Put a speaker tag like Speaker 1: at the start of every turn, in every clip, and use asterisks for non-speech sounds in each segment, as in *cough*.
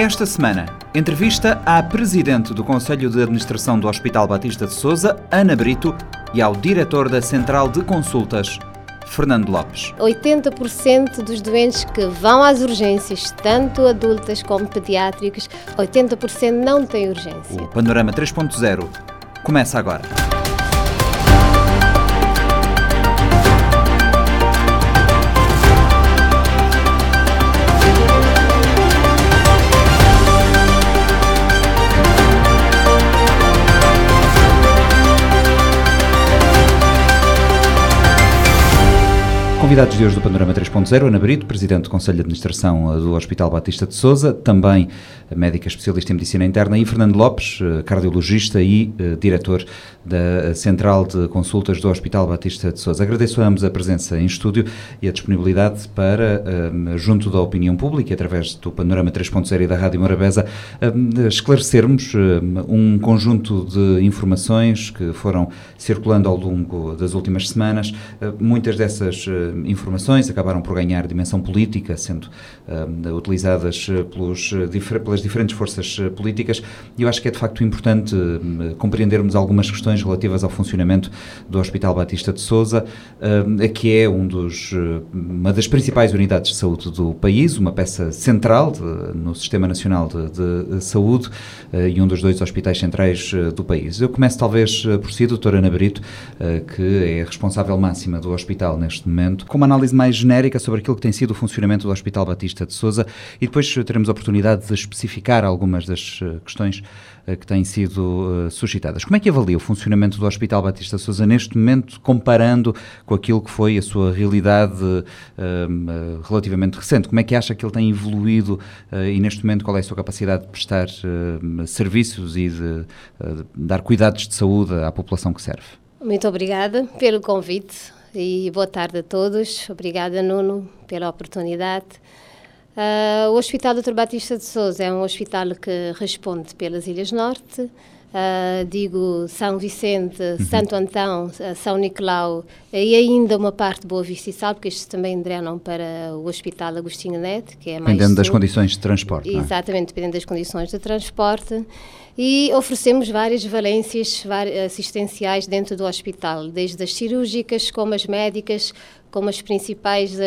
Speaker 1: Esta semana, entrevista à Presidente do Conselho de Administração do Hospital Batista de Souza, Ana Brito, e ao Diretor da Central de Consultas, Fernando Lopes.
Speaker 2: 80% dos doentes que vão às urgências, tanto adultas como pediátricas, 80% não têm urgência.
Speaker 1: O Panorama 3.0 começa agora. Convidados de hoje do Panorama 3.0, Ana Brito, Presidente do Conselho de Administração do Hospital Batista de Souza, também médica especialista em Medicina Interna, e Fernando Lopes, eh, cardiologista e uh, diretor da Central de Consultas do Hospital Batista de Souza. Agradeço a ambos a presença em estúdio e a disponibilidade para, uh, junto da opinião pública, através do Panorama 3.0 e da Rádio Morabeza, uh, esclarecermos um conjunto de informações que foram circulando ao longo das últimas semanas. muitas dessas informações acabaram por ganhar dimensão política, sendo uh, utilizadas pelos, pelas diferentes forças políticas, e eu acho que é de facto importante compreendermos algumas questões relativas ao funcionamento do Hospital Batista de Souza, que é um dos, uma das principais unidades de saúde do país, uma peça central de, no Sistema Nacional de, de Saúde e um dos dois hospitais centrais do país. Eu começo talvez por si, doutora Ana Brito, que é responsável máxima do hospital neste momento, com uma análise mais genérica sobre aquilo que tem sido o funcionamento do Hospital Batista de Souza e depois teremos a oportunidade de especificar algumas das eh, questões eh, que têm sido uh, suscitadas. Como é que avalia o funcionamento do Hospital Batista de Souza neste momento, comparando com aquilo que foi a sua realidade uh, uh, relativamente recente? Como é que acha que ele tem evoluído e neste momento qual é a sua capacidade de prestar serviços e de, de dar cuidados de saúde à população que serve?
Speaker 2: Muito obrigada pelo convite e boa tarde a todos. Obrigada, Nuno, pela oportunidade. Uh, o Hospital Dr. Batista de Souza é um hospital que responde pelas Ilhas Norte, uh, digo São Vicente, uhum. Santo Antão, uh, São Nicolau e ainda uma parte de Boa Vista e Sal, porque estes também drenam para o Hospital Agostinho Neto, que é mais...
Speaker 1: Dependendo das condições de transporte,
Speaker 2: é? Exatamente, dependendo das condições de transporte e oferecemos várias valências assistenciais dentro do hospital, desde as cirúrgicas, como as médicas, como as principais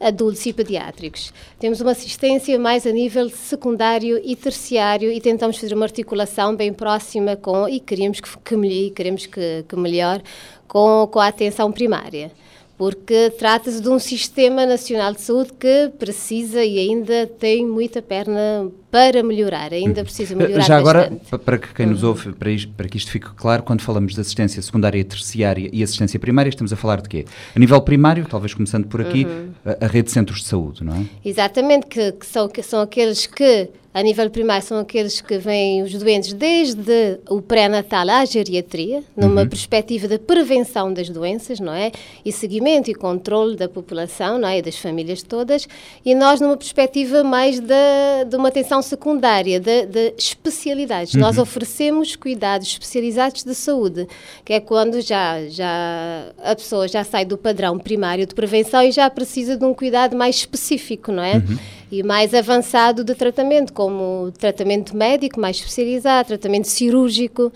Speaker 2: adultos e pediátricos. Temos uma assistência mais a nível secundário e terciário e tentamos fazer uma articulação bem próxima com, e queremos que, que, queremos que, que melhor, com, com a atenção primária porque trata-se de um sistema nacional de saúde que precisa e ainda tem muita perna para melhorar, ainda precisa melhorar
Speaker 1: Já agora,
Speaker 2: bastante.
Speaker 1: para que quem nos uhum. ouve, para, isto, para que isto fique claro, quando falamos de assistência secundária, terciária e assistência primária, estamos a falar de quê? A nível primário, talvez começando por aqui, uhum. a, a, rede de centros de saúde, não é?
Speaker 2: Exatamente, que, que, são, que são aqueles que a nível primário são aqueles que vêm os doentes desde o pré-natal à geriatria, numa uhum. perspectiva de prevenção das doenças, não é? E seguimento e controle da população, não é? E das famílias todas. E nós numa perspectiva mais de, de uma atenção secundária, de, de especialidades. Uhum. Nós oferecemos cuidados especializados de saúde, que é quando já, já a pessoa já sai do padrão primário de prevenção e já precisa de um cuidado mais específico, não é? Uhum e mais avançado de tratamento, como tratamento médico mais especializado, tratamento cirúrgico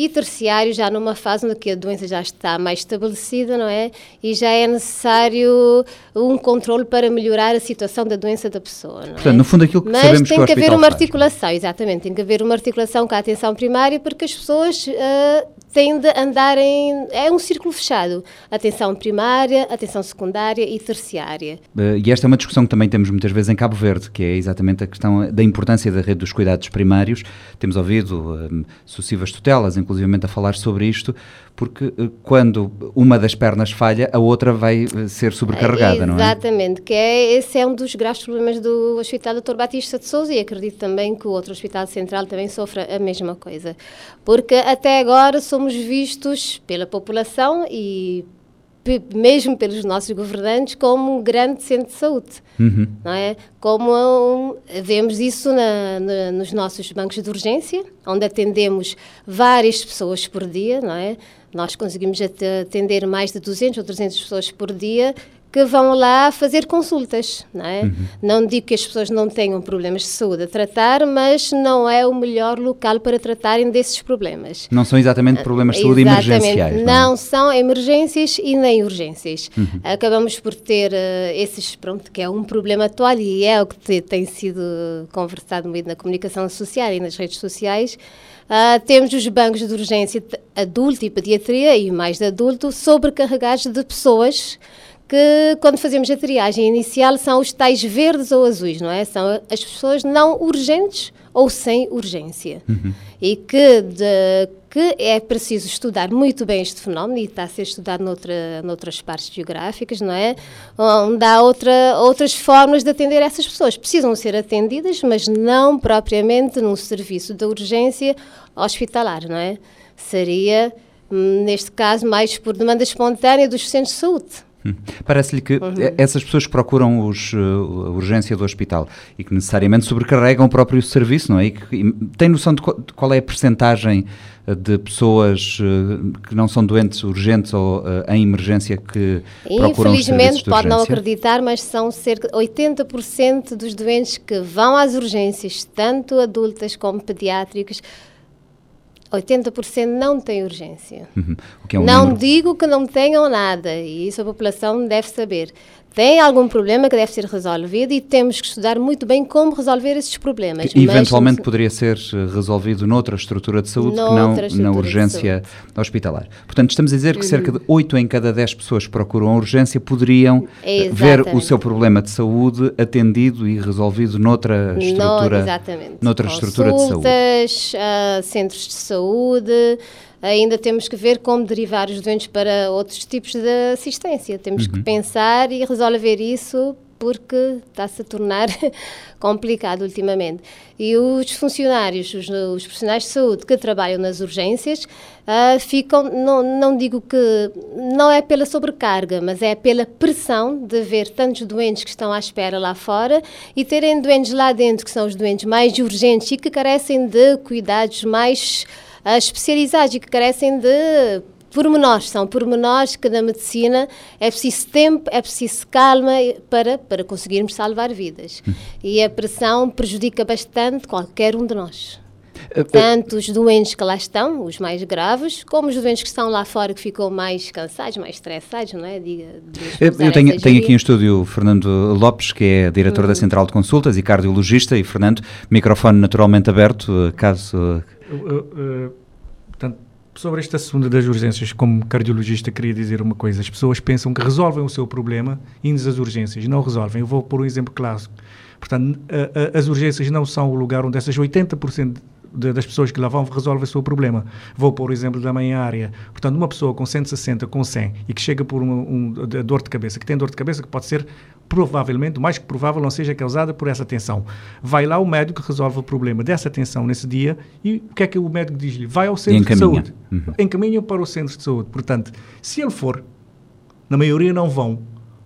Speaker 2: e terciário já numa fase onde a doença já está mais estabelecida, não é? E já é necessário um controle para melhorar a situação da doença da pessoa, não
Speaker 1: Portanto, é? no fundo aquilo que
Speaker 2: Mas
Speaker 1: sabemos
Speaker 2: tem que,
Speaker 1: que
Speaker 2: haver uma
Speaker 1: faz.
Speaker 2: articulação, exatamente, tem que haver uma articulação com a atenção primária porque as pessoas uh, têm de andar em... é um círculo fechado. Atenção primária, atenção secundária e terciária.
Speaker 1: Uh, e esta é uma discussão que também temos muitas vezes em Cabo Verde, que é exatamente a questão da importância da rede dos cuidados primários. Temos ouvido um, sucessivas tutelas, inclusivamente a falar sobre isto, porque eh, quando uma das pernas falha, a outra vai eh, ser sobrecarregada,
Speaker 2: não
Speaker 1: é?
Speaker 2: Exatamente, que é, esse é um dos graves problemas do Hospital Dr. Batista de Souza e acredito também que o outro Hospital Central também sofra a mesma coisa. Porque até agora somos vistos pela população e mesmo pelos nossos governantes, como um grande centro de saúde, uhum. não é? Como um, vemos isso na, na, nos nossos bancos de urgência, onde atendemos várias pessoas por dia, não é? Nós conseguimos atender mais de 200 ou 300 pessoas por dia que vão lá fazer consultas, não é? Uhum. Não digo que as pessoas não tenham problemas de saúde a tratar, mas não é o melhor local para tratarem desses problemas.
Speaker 1: Não são exatamente problemas de saúde exatamente. emergenciais.
Speaker 2: Não, é? não são emergências e nem urgências. Uhum. Acabamos por ter uh, esses, pronto, que é um problema atual e é o que te, tem sido conversado muito na comunicação social e nas redes sociais. Uh, temos os bancos de urgência adulto e pediatria e mais de adulto sobrecarregados de pessoas que quando fazemos a triagem inicial são os tais verdes ou azuis, não é? São as pessoas não urgentes ou sem urgência. Uhum. E que, de, que é preciso estudar muito bem este fenómeno e está a ser estudado noutra, noutras partes geográficas, não é? Onde há outra, outras formas de atender essas pessoas. Precisam ser atendidas, mas não propriamente num serviço de urgência hospitalar, não é? Seria, hum, neste caso, mais por demanda espontânea dos centros de saúde.
Speaker 1: Parece-lhe que uhum. essas pessoas que procuram os, uh, a urgência do hospital e que necessariamente sobrecarregam o próprio serviço, não é? E que, e, tem noção de qual, de qual, é a percentagem uh, de pessoas uh, que não são doentes urgentes ou uh, em emergência que procuram os serviços
Speaker 2: de pode não acreditar, mas são cerca de 80% dos doentes que vão às urgências, tanto adultas como pediátricas, 80% não tem urgência. Uhum. É um não número... digo que não tenham nada, e isso a população deve saber tem algum problema que deve ser resolvido e temos que estudar muito bem como resolver esses problemas.
Speaker 1: Que eventualmente mas, poderia ser eh, resolvido noutra estrutura de saúde que não na urgência hospitalar. Portanto, estamos a dizer que uhum. cerca de 8 em cada 10 pessoas que procuram a urgência poderiam eh, exatamente. ver o seu problema de saúde atendido e resolvido noutra estrutura, noutra estrutura de saúde.
Speaker 2: Uh, centros de saúde, ainda temos que ver como derivar os doentes para outros tipos de assistência. Temos uhum. que pensar e resolver isso porque está-se a tornar *laughs* complicado ultimamente. E os funcionários, os, os, profissionais de saúde que trabalham nas urgências, uh, ficam, não, não digo que, não é pela sobrecarga, mas é pela pressão de ver tantos doentes que estão à espera lá fora e terem doentes lá dentro que são os doentes mais urgentes e que carecem de cuidados mais uh, especializados e que carecem de pormenores, são pormenores que na medicina é preciso tempo, é preciso calma para, para conseguirmos salvar vidas. E a pressão prejudica bastante qualquer um de nós. Eh, eh, Tanto os doentes que lá estão, os mais graves, como os doentes que estão lá fora que ficam mais cansados, mais estressados, não é? Diga,
Speaker 1: eu tenho, tenho aqui em estúdio o Fernando Lopes, que é diretor da hum. Central de Consultas e cardiologista, e Fernando, microfone naturalmente aberto, caso... Uh,
Speaker 3: portanto, sobre este assunto das urgências, como cardiologista, queria dizer uma coisa. As pessoas pensam que resolvem o seu problema indo às urgências. Não resolvem. Eu vou pôr um exemplo clássico. Portanto, a, a, as urgências não são o lugar onde essas 80% de, das pessoas que lá vão resolvem o seu problema. Vou pôr o exemplo da minha área. Portanto, uma pessoa com 160, com 100 e que chega por uma um, dor de cabeça, que tem dor de cabeça, que pode ser provavelmente, mais que provável, não seja causada por essa tensão. Vai lá o médico resolve o problema dessa tensão nesse dia e o que é que o médico diz-lhe? Vai ao centro de saúde. Uhum. Encaminha para o centro de saúde. Portanto, se ele for, na maioria não vão,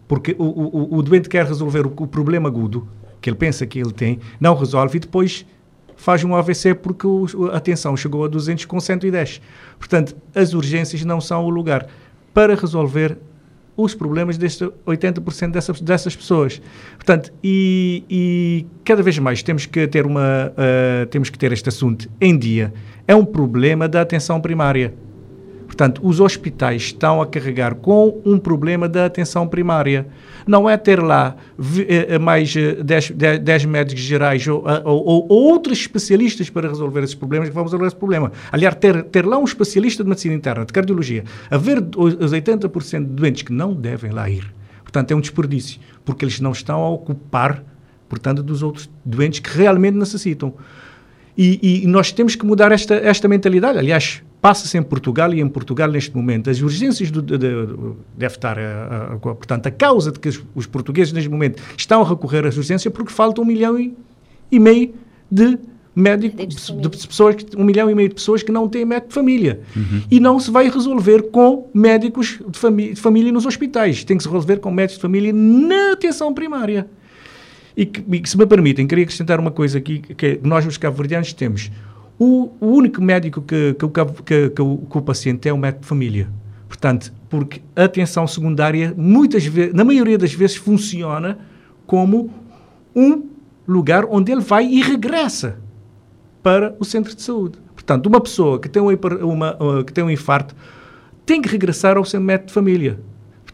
Speaker 3: porque o, o, o doente quer resolver o, o problema agudo, que ele pensa que ele tem, não resolve e depois faz um AVC porque o, a tensão chegou a 200 com 110. Portanto, as urgências não são o lugar para resolver os problemas deste 80% dessas, dessas pessoas. Portanto, e, e, cada vez mais temos que ter uma uh, temos que ter este assunto em dia. É um problema da atenção primária. Portanto, os hospitais estão a carregar com um problema da atenção primária. Não é ter lá eh, eh, mais 10, eh, 10 médicos gerais ou, ou, ou, outros especialistas para resolver esses problemas que vão resolver esse problema. Aliás, ter, ter lá um especialista de medicina interna, de cardiologia, a ver os 80% de doentes que não devem lá ir. Portanto, é um desperdício, porque eles não estão a ocupar, portanto, dos outros doentes que realmente necessitam. E, e, nós temos que mudar esta, esta mentalidade. Aliás, passa-se em Portugal e em Portugal neste momento. As urgências do, de, de, deve estar a, a, a, portanto a causa de que os, os, portugueses neste momento estão a recorrer às urgências porque falta um milhão e, e meio de médicos de, de pessoas um milhão e meio de pessoas que não têm médico de família. Uhum. e não se vai resolver com médicos de, famí de família nos hospitais. Tem que se resolver com médicos de família na atenção primária e que, e se me permitem queria acrescentar uma coisa aqui que nós os cabo-verdianos temos o, o único médico que, que, que, que, o, que o paciente é o médico de família. Portanto, porque a atenção secundária, muitas vezes, na maioria das vezes, funciona como um lugar onde ele vai e regressa para o centro de saúde. Portanto, uma pessoa que tem um, uma, uh, que tem um infarto tem que regressar ao seu médico de família.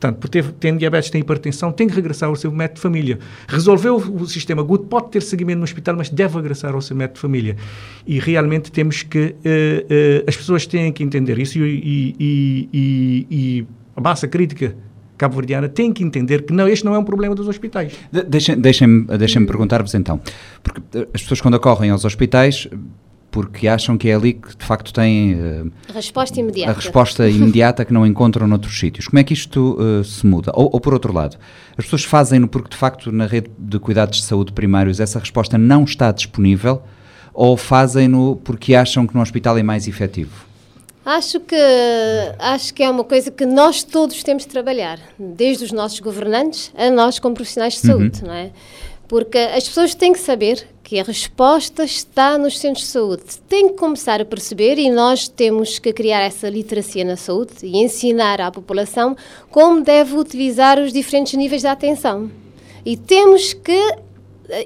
Speaker 3: Portanto, por ter, tem diabetes, tem hipertensão, tem que regressar ao seu médico de família. Resolveu o, sistema agudo, pode ter seguimento no hospital, mas deve regressar ao seu médico de família. E realmente temos que. Uh, uh, as pessoas têm que entender isso e, e, e, e a massa crítica cabo-verdiana tem que entender que não, este não é um problema dos hospitais.
Speaker 1: De, deixem-me deixem, deixem perguntar-vos então, porque as pessoas quando acorrem aos hospitais porque acham que é ali que de facto têm uh,
Speaker 2: a resposta imediata.
Speaker 1: A resposta imediata que não encontram noutros sítios. Como é que isto uh, se muda? Ou, ou, por outro lado, as pessoas fazem-no porque de facto na rede de cuidados de saúde primários essa resposta não está disponível ou fazem-no porque acham que no hospital é mais efetivo?
Speaker 2: Acho que, acho que é uma coisa que nós todos temos de trabalhar, desde os nossos governantes a nós como profissionais de saúde, uhum. não é? Porque as pessoas têm que saber que a resposta está nos centros de saúde. Tem que começar a perceber e nós temos que criar essa literacia na saúde e ensinar à população como deve utilizar os diferentes níveis de atenção. E temos que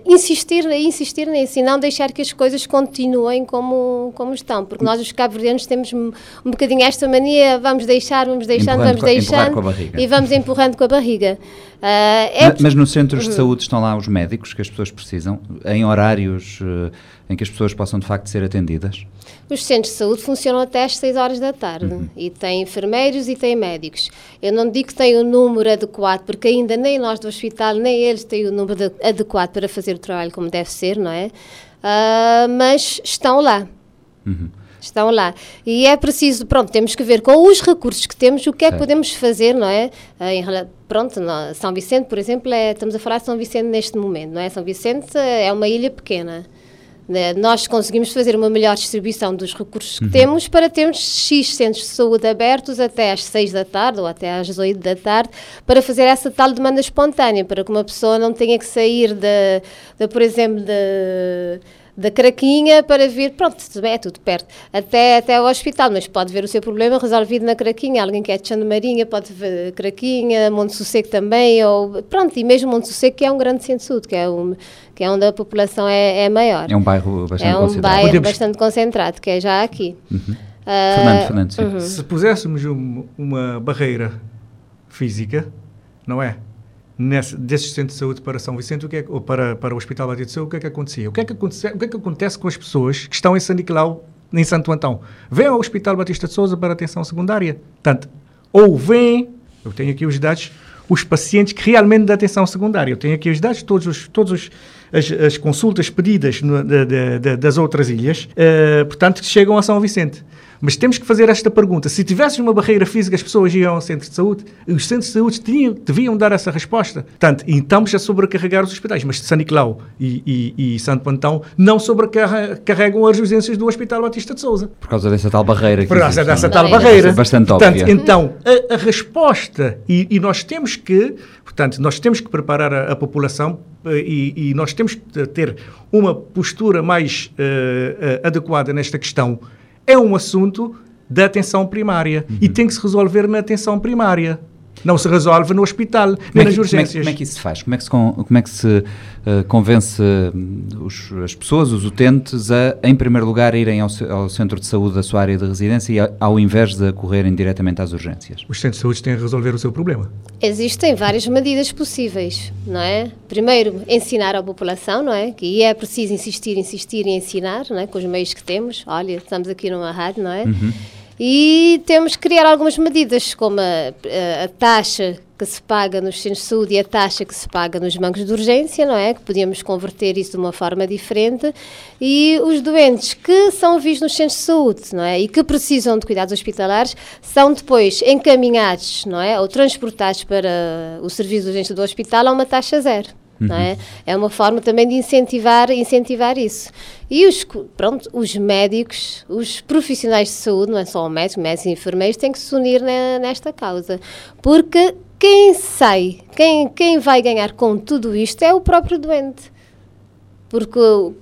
Speaker 2: insistir, insistir nisso e não deixar que as coisas continuem como, como estão, porque nós os cabo-verdianos temos um, um bocadinho esta mania, vamos deixar, vamos deixando,
Speaker 1: empurrando
Speaker 2: vamos deixando e vamos empurrando com a barriga. Uh, é
Speaker 1: mas, mas nos centros de uhum. saúde estão lá os médicos que as pessoas precisam, em horários uh, em que as pessoas possam de facto ser atendidas?
Speaker 2: Os centros de saúde funcionam até às 6 horas da tarde uhum. e têm enfermeiros e têm médicos. Eu não digo que têm o número adequado, porque ainda nem nós do hospital, nem eles têm o número de, adequado para fazer o trabalho como deve ser, não é? Uh, mas estão lá. Uhum. Estão lá. E é preciso, pronto, temos que ver com os recursos que temos, o que é que podemos fazer, não é? Ah, em, pronto, São Vicente, por exemplo, é, estamos a falar de São Vicente neste momento, não é? São Vicente é uma ilha pequena. Né, nós conseguimos fazer uma melhor distribuição dos recursos que uhum. temos para termos X centros de saúde abertos até às 6 da tarde ou até às 8 da tarde para fazer essa tal demanda espontânea, para que uma pessoa não tenha que sair, de, de por exemplo, de da Craquinha para vir, pronto, é tudo perto, até, até ao hospital, mas pode ver o seu problema resolvido na Craquinha. Alguém que é de Marinha pode ver Craquinha, Monte Sossego também, ou pronto, e mesmo Monte Sossego, que é um grande centro saúde, que é, um, que é onde a população é, é maior.
Speaker 1: É um bairro bastante
Speaker 2: é um
Speaker 1: concentrado.
Speaker 2: bairro Podemos... bastante concentrado, que é já aqui.
Speaker 1: Uhum. Uh, Fernando, Fernando, sim.
Speaker 3: Uhum. Se puséssemos um, uma barreira física, não é? Nesse, desses centros de saúde para São Vicente, o que é, ou para, para o Hospital Batista de Saúde, o que é que acontecia? O que é que, acontece, o que é que acontece com as pessoas que estão em San Nicolau, em Santo Antão? Vêm ao Hospital Batista de Souza para atenção secundária. Portanto, ou vêm, eu tenho aqui os dados, os pacientes que realmente dão atenção secundária. Eu tenho aqui os dados, todos os, todos os, as, as consultas pedidas no, de, de, das outras ilhas, uh, portanto, que chegam a São Vicente. Mas temos que fazer esta pergunta. Se tivesse uma barreira física, as pessoas iam ao centro de saúde? Os centros de saúde tinham, deviam dar essa resposta. Portanto, então a sobrecarregar os hospitais. Mas São Nicolau e, e, e Santo Pantão não sobrecarregam as urgências do Hospital Batista de Souza.
Speaker 1: Por causa dessa tal barreira.
Speaker 3: Por causa existe, dessa tal barreira. É
Speaker 1: bastante
Speaker 3: portanto,
Speaker 1: óbvia.
Speaker 3: Então, a, a resposta, e, e, nós temos que, portanto, nós temos que preparar a, a população e, e, nós temos que ter uma postura mais uh, adequada nesta questão é um assunto da atenção primária uhum. e tem que se resolver na atenção primária. Não se resolve no hospital, nem
Speaker 1: é
Speaker 3: nas urgências.
Speaker 1: Como é, como é, que isso se faz? Como é que se, como é que se uh, convence hum, os, as pessoas, os utentes, a, em primeiro lugar, irem ao, ao, centro de saúde da sua área de residência e ao invés de correrem diretamente às urgências?
Speaker 3: Os centros de saúde têm a resolver o seu problema.
Speaker 2: Existem várias medidas possíveis, não é? Primeiro, ensinar à população, não é? Que é preciso insistir, insistir e ensinar, não é? Com os meios que temos. Olha, estamos aqui numa rádio, não é? Uhum. E temos que criar algumas medidas, como a, a, taxa que se paga nos centros de saúde e a taxa que se paga nos bancos de urgência, não é? Que podíamos converter isso de uma forma diferente. E os doentes que são vistos nos centros de saúde, não é? E que precisam de cuidados hospitalares são depois encaminhados, não é? Ou transportados para o serviço de urgência do hospital a uma taxa zero. Uhum. Não é? é uma forma também de incentivar, incentivar isso. E os, pronto, os médicos, os profissionais de saúde, não é só o médico, médicos e enfermeiros, têm que se unir nesta causa. Porque quem sai, quem, quem vai ganhar com tudo isto é o próprio doente. Porque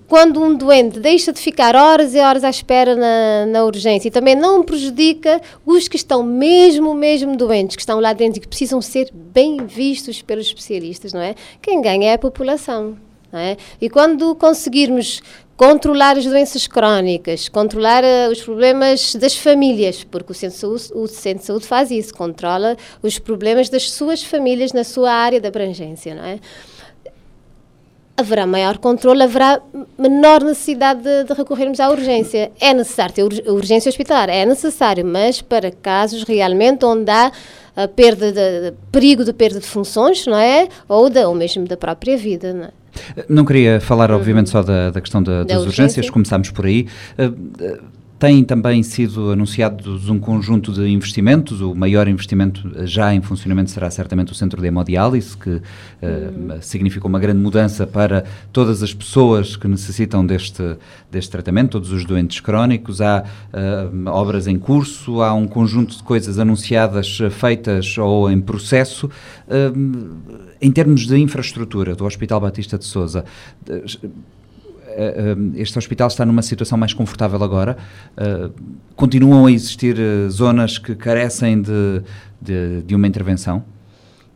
Speaker 2: quando um doente deixa de ficar horas e horas à espera na, na urgência e também não prejudica os que estão mesmo, mesmo doentes, que estão lá dentro e que precisam ser bem vistos pelos especialistas, não é? Quem ganha é a população. É? E quando conseguirmos controlar as doenças crónicas, controlar uh, os problemas das famílias, porque o centro, saúde, o centro de saúde faz isso, controla os problemas das suas famílias na sua área de abrangência, não é? Haverá maior controle, haverá menor necessidade de, de, recorrermos à urgência. É necessário ter ur urgência hospitalar, é necessário, mas para casos realmente onde há a perda de, de, perigo de perda de funções, não é? Ou, da, ou mesmo da própria vida, não é?
Speaker 1: Não queria falar, obviamente, só da, da questão da, das urgência. urgências, começámos por aí. Uh, tem também sido anunciados um conjunto de investimentos. O maior investimento já em funcionamento será certamente o Centro de Hemodiálise, que uh, uhum. significa uma grande mudança para todas as pessoas que necessitam deste, deste tratamento, todos os doentes crónicos. Há uh, obras em curso, há um conjunto de coisas anunciadas, feitas ou em processo. Uh, em termos de infraestrutura do Hospital Batista de Souza, eh, eh, este hospital está numa situação mais confortável agora. Eh, continuam a existir zonas que carecem de, de, de uma intervenção?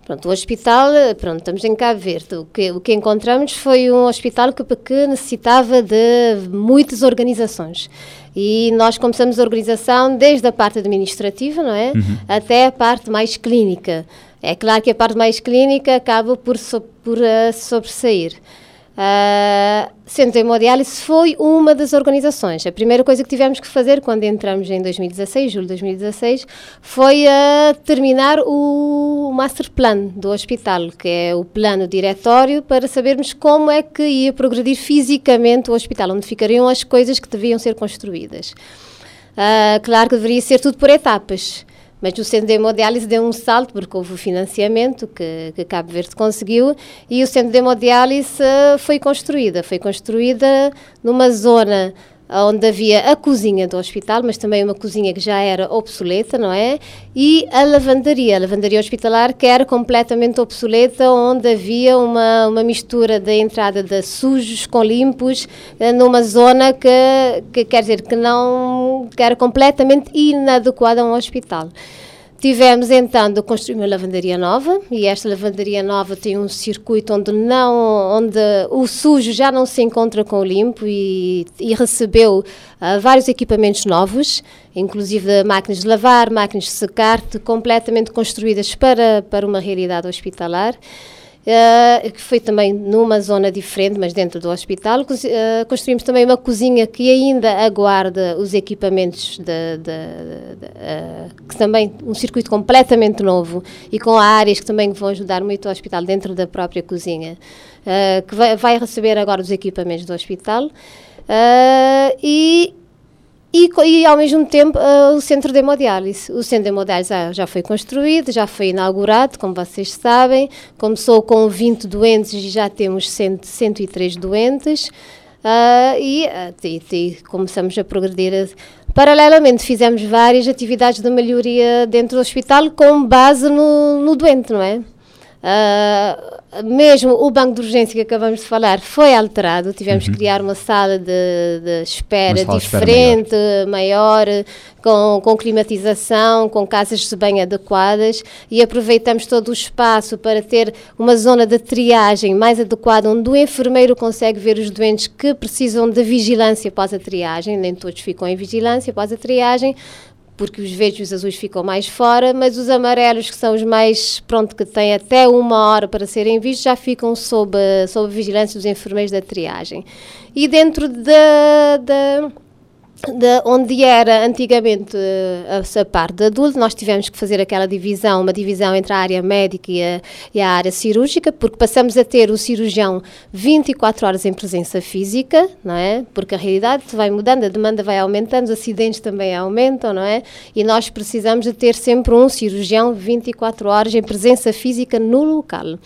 Speaker 2: Pronto, o hospital, pronto, estamos em Cabo Verde. O que, o que encontramos foi um hospital que, que necessitava de muitas organizações. E nós começamos a organização desde a parte administrativa, não é? Uhum. Até a parte mais clínica. É claro que a parte mais clínica acaba por, por uh, sobressair. Uh, Centro Hemodiálise foi uma das organizações. A primeira coisa que tivemos que fazer quando entramos em 2016, julho de 2016, foi uh, terminar o master plan do hospital, que é o plano diretório para sabermos como é que ia progredir fisicamente o hospital, onde ficariam as coisas que deviam ser construídas. Uh, claro que deveria ser tudo por etapas. Mas o centro de hemodiálise deu um salto, porque houve o financiamento que, que Cabo Verde conseguiu e o centro de hemodiálise uh, foi construída. Foi construída numa zona onde havia a cozinha do hospital, mas também uma cozinha que já era obsoleta, não é? E a lavandaria, a lavandaria hospitalar, que era completamente obsoleta, onde havia uma, uma mistura da entrada de sujos com limpos, eh, numa zona que, que quer dizer que não que era completamente inadequada a um hospital. Tivemos então de construir uma lavandaria nova e esta lavandaria nova tem um circuito onde não, onde o sujo já não se encontra com o limpo e, e recebeu uh, vários equipamentos novos, inclusive máquinas de lavar, máquinas de secar, completamente construídas para, para uma realidade hospitalar. Uh, que foi também numa zona diferente, mas dentro do hospital. Uh, construímos também uma cozinha que ainda aguarda os equipamentos, de, de, de, uh, que também um circuito completamente novo e com áreas que também vão ajudar muito ao hospital dentro da própria cozinha, que vai, vai, receber agora os equipamentos do hospital. e e, e, ao mesmo tempo uh, o centro de hemodiálise. O centro de hemodiálise já, já, foi construído, já foi inaugurado, como vocês sabem. Começou com 20 doentes e já temos 100, 103 doentes. Uh, e, uh, e, e, começamos a progredir. Paralelamente, fizemos várias atividades de melhoria dentro do hospital com base no, no doente, não é? Uh, mesmo o banco de urgência que acabamos de falar foi alterado, tivemos uhum. que criar uma sala de, de espera diferente, espera maior, maior com, com climatização, com casas de bem adequadas. E aproveitamos todo o espaço para ter uma zona de triagem mais adequada, onde o enfermeiro consegue ver os doentes que precisam de vigilância após a triagem, nem todos ficam em vigilância após a triagem, porque os verdes e os azuis ficam mais fora, mas os amarelos, que são os mais, pronto, que têm até uma hora para serem vistos, já ficam sob, sob a vigilância dos enfermeiros da triagem. E dentro da, da de onde era antigamente a, a parte de adulto, nós tivemos que fazer aquela divisão, uma divisão entre a área médica e a, e a, área cirúrgica, porque passamos a ter o cirurgião 24 horas em presença física, não é? Porque a realidade vai mudando, a demanda vai aumentando, os acidentes também aumentam, não é? E nós precisamos de ter sempre um cirurgião 24 horas em presença física no local.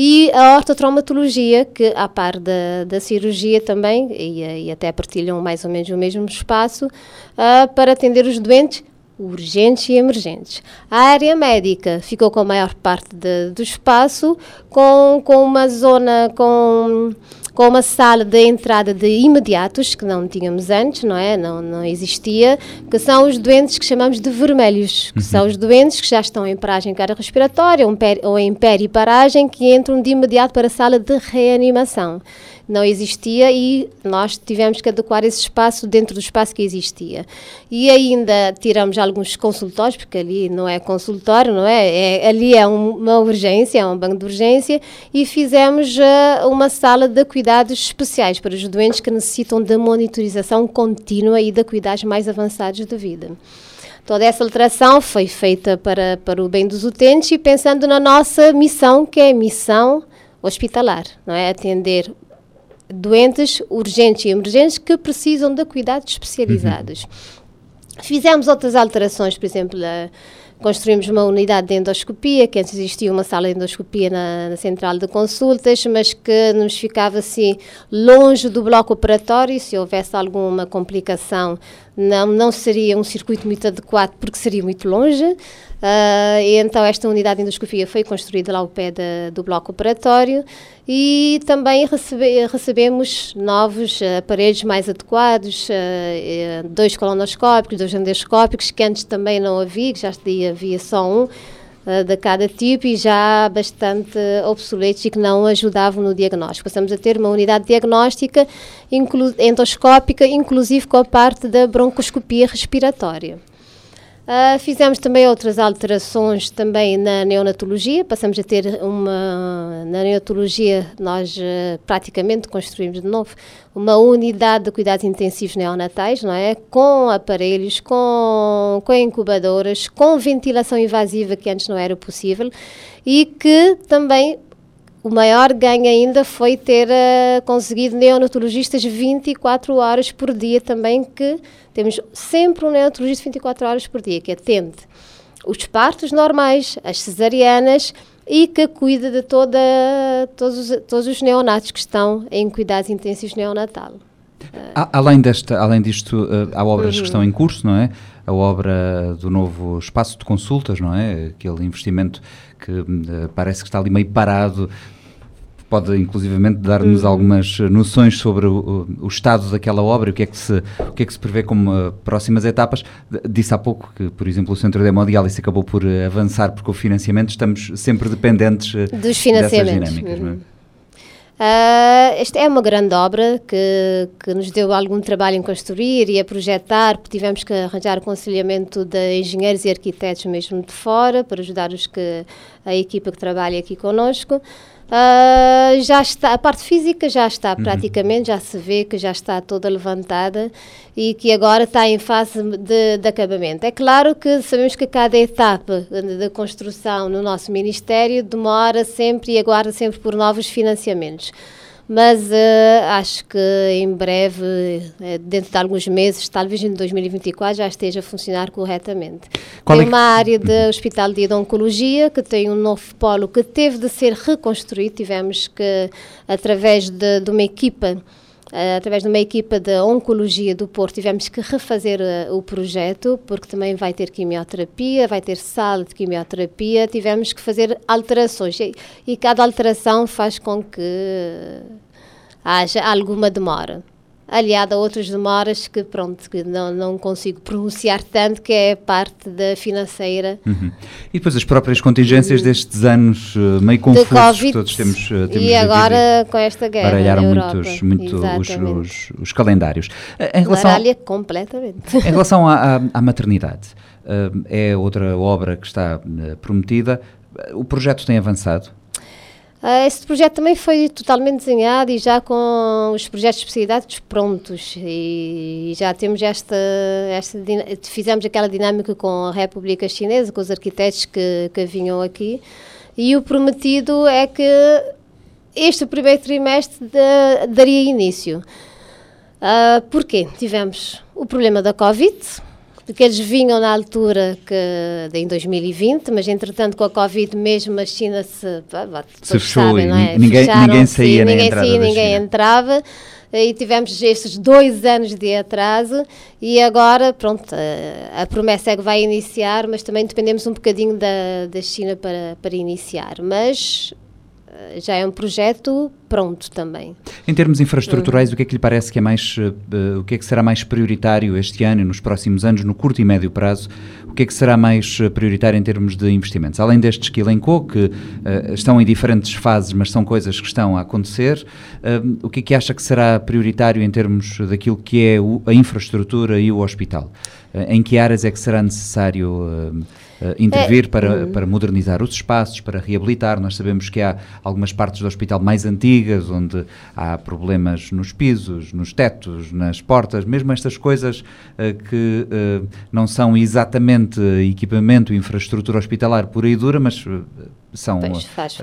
Speaker 2: E a ortotraumatologia, que a par da, da cirurgia também, e, e, até partilham mais ou menos o mesmo espaço, uh, para atender os doentes urgentes e emergentes. A área médica ficou com a maior parte de, do espaço, com, com uma zona com com uma sala de entrada de imediatos, que não tínhamos antes, não é? Não, não existia, que são os doentes que chamamos de vermelhos, que uhum. são os doentes que já estão em paragem cardiorrespiratória ou em periparagem, que entram de imediato para a sala de reanimação não existia e nós tivemos que adequar esse espaço dentro do espaço que existia. E ainda tiramos alguns consultórios, porque ali não é consultório, não é? é ali é um, uma urgência, é um banco de urgência, e fizemos uh, uma sala de cuidados especiais para os doentes que necessitam de monitorização contínua e de cuidados mais avançados de vida. Toda essa alteração foi feita para, para o bem dos utentes e pensando na nossa missão, que é a missão hospitalar, não é? Atender doentes urgentes e emergentes que precisam de cuidados especializados. Uhum. Fizemos outras alterações, por exemplo, a, construímos uma unidade de endoscopia, que antes existia uma sala de endoscopia na, na, central de consultas, mas que nos ficava assim longe do bloco operatório, se houvesse alguma complicação não, não seria um circuito muito adequado porque seria muito longe. Uh, e então esta unidade de endoscopia foi construída lá ao pé do bloco operatório e também recebe, recebemos novos uh, aparelhos mais adequados, uh, dois colonoscópicos, dois endoscópicos, que antes também não havia, que já havia só um, de cada tipo e já bastante obsoletos e que não ajudavam no diagnóstico. Passamos a ter uma unidade diagnóstica inclu endoscópica, inclusive com a parte da broncoscopia respiratória. Uh, fizemos também outras alterações também na neonatologia, passamos a ter uma, na neonatologia nós uh, praticamente construímos de novo uma unidade de cuidados intensivos neonatais, não é? Com aparelhos, com, com incubadoras, com ventilação invasiva que antes não era possível e que também o maior ganho ainda foi ter uh, conseguido neonatologistas 24 horas por dia também, que temos sempre um neonatologista 24 horas por dia, que atende os partos normais, as cesarianas e que cuida de toda, todos, os, todos os neonatos que estão em cuidados intensivos neonatal.
Speaker 1: Além, desta, além disto, uh, há obras uhum. que estão em curso, não é? A obra do novo espaço de consultas, não é? Aquele investimento que uh, parece que está ali meio parado pode inclusivamente dar-nos uhum. algumas noções sobre o, o, estado daquela obra, o que é que se, o que é que se prevê como uh, próximas etapas. Disse há pouco que, por exemplo, o Centro de Hemodiálise acabou por uh, avançar porque o financiamento estamos sempre dependentes uh,
Speaker 2: dos financiamentos. Dinâmicas, é? Uh, esta é uma grande obra que, que nos deu algum trabalho em construir e a projetar, tivemos que arranjar aconselhamento de engenheiros e arquitetos mesmo de fora, para ajudar os que, a equipa que trabalha aqui connosco. Uh, já está, a parte física já está uhum. praticamente, já se vê que já está toda levantada e que agora está em fase de, de acabamento. É claro que sabemos que cada etapa da construção no nosso Ministério demora sempre e aguarda sempre por novos financiamentos mas uh, acho que em breve, uh, dentro de alguns meses, talvez em 2024, já esteja a funcionar corretamente. Qual tem é uma área de hospital de oncologia que tem um novo polo que teve de ser reconstruído. Tivemos que, através de, de uma equipa através de uma equipa de oncologia do Porto, tivemos que refazer uh, o projeto, porque também vai ter quimioterapia, vai ter sala de quimioterapia, tivemos que fazer alterações. E, e cada alteração faz com que haja alguma demora aliado a outras demoras que, pronto, que não, não consigo pronunciar tanto, que é parte da financeira.
Speaker 1: Uhum. E depois as próprias contingências destes anos uh, meio confusos que todos temos, uh, temos
Speaker 2: E agora com esta guerra
Speaker 1: Baralharam muitos, muito os, os, os, calendários.
Speaker 2: Uh, em relação, Baralha completamente.
Speaker 1: Em relação à, à, à maternidade, é outra obra que está prometida. O projeto tem avançado?
Speaker 2: Uh, esse projeto também foi totalmente desenhado e já com os projetos de especialidades prontos e, e já temos esta, esta fizemos aquela dinâmica com a República Chinesa, com os arquitetos que, que vinham aqui e o prometido é que este primeiro trimestre de, daria início. Uh, porquê? Tivemos o problema da Covid, porque eles vinham na altura que em 2020, mas entretanto com a Covid mesmo a China se,
Speaker 1: se fechou sabem, é? ninguém, ninguém saía,
Speaker 2: ninguém
Speaker 1: saía,
Speaker 2: ninguém entrava. e tivemos estes dois anos de atraso e agora, pronto, a, a, promessa é que vai iniciar, mas também dependemos um bocadinho da, da China para, para iniciar. Mas já é um projeto pronto também.
Speaker 1: Em termos infraestruturais, uhum. o que é que lhe parece que é mais, uh, o que é que será mais prioritário este ano e nos próximos anos, no curto e médio prazo, o que é que será mais prioritário em termos de investimentos? Além destes que elencou, que uh, estão em diferentes fases, mas são coisas que estão a acontecer, uh, o que é que acha que será prioritário em termos daquilo que é o, a infraestrutura e o hospital? em que áreas é que será necessário intervir é, para, hum. para modernizar os espaços, para reabilitar. Nós sabemos que há algumas partes do hospital mais antigas, onde há problemas nos pisos, nos tetos, nas portas, mesmo estas coisas uh, que uh, não são exatamente equipamento, infraestrutura hospitalar pura e dura, mas são, pois, faz,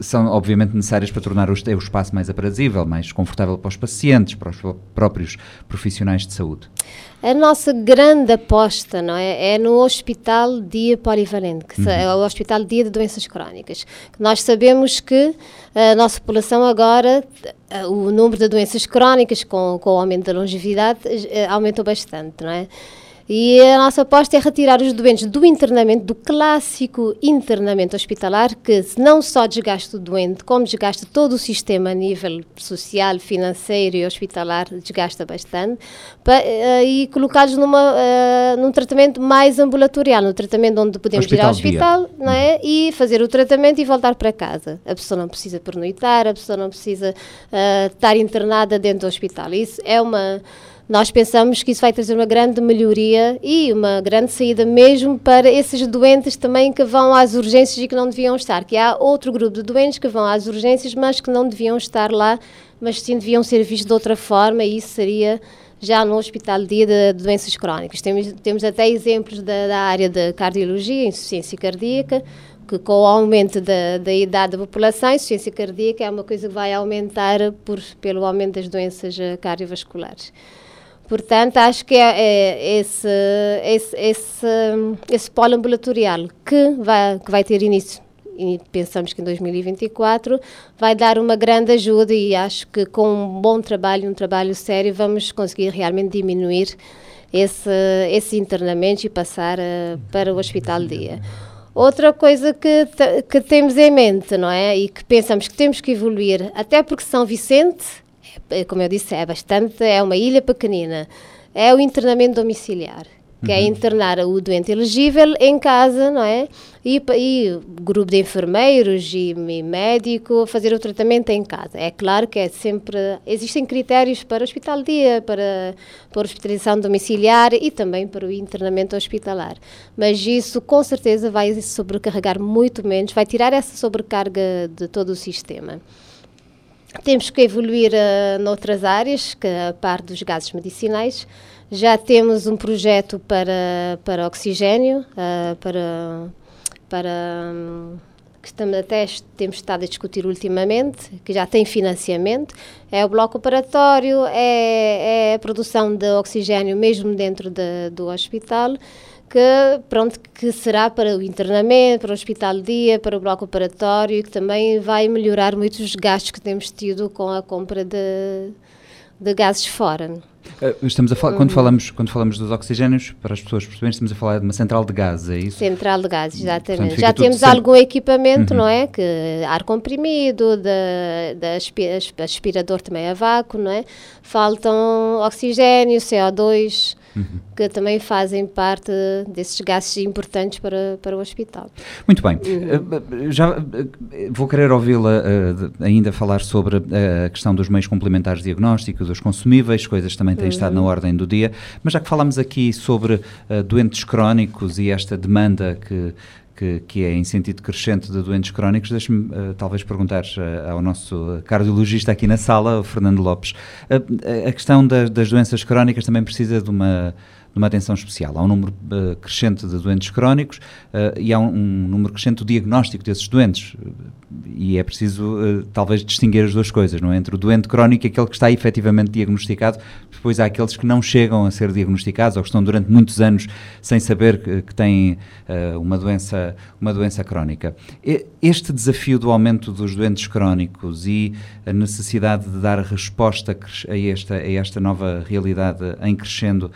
Speaker 1: são obviamente necessárias para tornar o, o espaço mais aprazível, mais confortável para os pacientes, para os próprios profissionais de saúde.
Speaker 2: A nossa grande aposta não é, é no Hospital Dia Polivalente, que uhum. é o Hospital Dia de Doenças Crónicas. Nós sabemos que a nossa população agora, o número de doenças crónicas com, com o aumento da longevidade eh, aumentou bastante, não é? E a nossa aposta é retirar os doentes do internamento, do clássico internamento hospitalar, que não só desgasta o doente, como desgasta todo o sistema a nível social, financeiro e hospitalar, desgasta bastante, uh, e colocá-los uh, num tratamento mais ambulatorial, num tratamento onde podemos hospital ir ao hospital não é? Uhum. e fazer o tratamento e voltar para casa. A pessoa não precisa pernoitar, a pessoa não precisa uh, estar internada dentro do hospital. Isso é uma nós pensamos que isso vai trazer uma grande melhoria e uma grande saída mesmo para esses doentes também que vão às urgências e que não deviam estar. Que há outro grupo de doentes que vão às urgências, mas que não deviam estar lá, mas sim deviam ser vistos de outra forma e isso seria já no Hospital Dia de, Doenças Crónicas. Temos, temos até exemplos da, da área da cardiologia, insuficiência cardíaca, que com o aumento da, da idade da população, a insuficiência cardíaca é uma coisa que vai aumentar por, pelo aumento das doenças eh, cardiovasculares. Portanto, acho que é, é esse, esse, esse, esse polo ambulatorial que vai, que vai ter início e pensamos que em 2024 vai dar uma grande ajuda e acho que com um bom trabalho, um trabalho sério, vamos conseguir realmente diminuir esse, esse internamento e passar uh, para o hospital dia. Outra coisa que, que temos em mente, não é? E que pensamos que temos que evoluir, até porque São Vicente como eu disse, é bastante, é uma ilha pequenina. É o internamento domiciliar, que é uhum. é internar o doente elegível em casa, não é? E, e grupo de enfermeiros e, e médico fazer o tratamento em casa. É claro que é sempre, existem critérios para hospital-dia, para, para hospitalização domiciliar e também para o internamento hospitalar. Mas isso com certeza vai sobrecarregar muito menos, vai tirar essa sobrecarga de todo o sistema. Temos que evoluir uh, noutras áreas, que a par dos gases medicinais. Já temos um projeto para, para oxigênio, uh, para, para um, que estamos, até temos estado a discutir ultimamente, que já tem financiamento, é o bloco operatório, é, é a produção de oxigênio mesmo dentro de, do hospital que, pronto, que será para o internamento, para o hospital dia, para o bloco operatório, que também vai melhorar muito os gastos que temos tido com a compra de, de gases fora.
Speaker 1: Uh, estamos a falar, quando, falamos, quando falamos dos oxigénios, para as pessoas perceberem, estamos a falar de uma central de gases, é isso?
Speaker 2: Central de gases, exatamente. Portanto, Já temos sempre... algum equipamento, uhum. não é? Que ar comprimido, de, de aspirador também a vácuo, não é? Faltam oxigênio, CO2, uhum. Que também fazem parte desses gastos importantes para, para o hospital.
Speaker 1: Muito bem. Uhum. Já eh, vou querer ouvi-la uh, ainda falar sobre a questão dos meios complementares de diagnóstico, dos consumíveis, coisas também têm uhum. estado na ordem do dia, mas já que falamos aqui sobre doentes crónicos e esta demanda que que, que, é em sentido crescente de doentes crónicos, deixe-me uh, talvez perguntar uh, ao nosso cardiologista aqui na sala, o Fernando Lopes. Uh, a questão das, das doenças crónicas também precisa de uma de uma atenção especial. Há um número uh, crescente de doentes crónicos uh, e há um, um, número crescente do diagnóstico desses doentes. E é preciso, uh, talvez, distinguir as duas coisas, não é? Entre o doente crónico e aquele que está efetivamente diagnosticado, depois há aqueles que não chegam a ser diagnosticados ou que estão durante muitos anos sem saber que, que têm uma, doença, uma doença crónica. Este desafio do aumento dos doentes crónicos e a necessidade de dar resposta a esta, a esta nova realidade em crescendo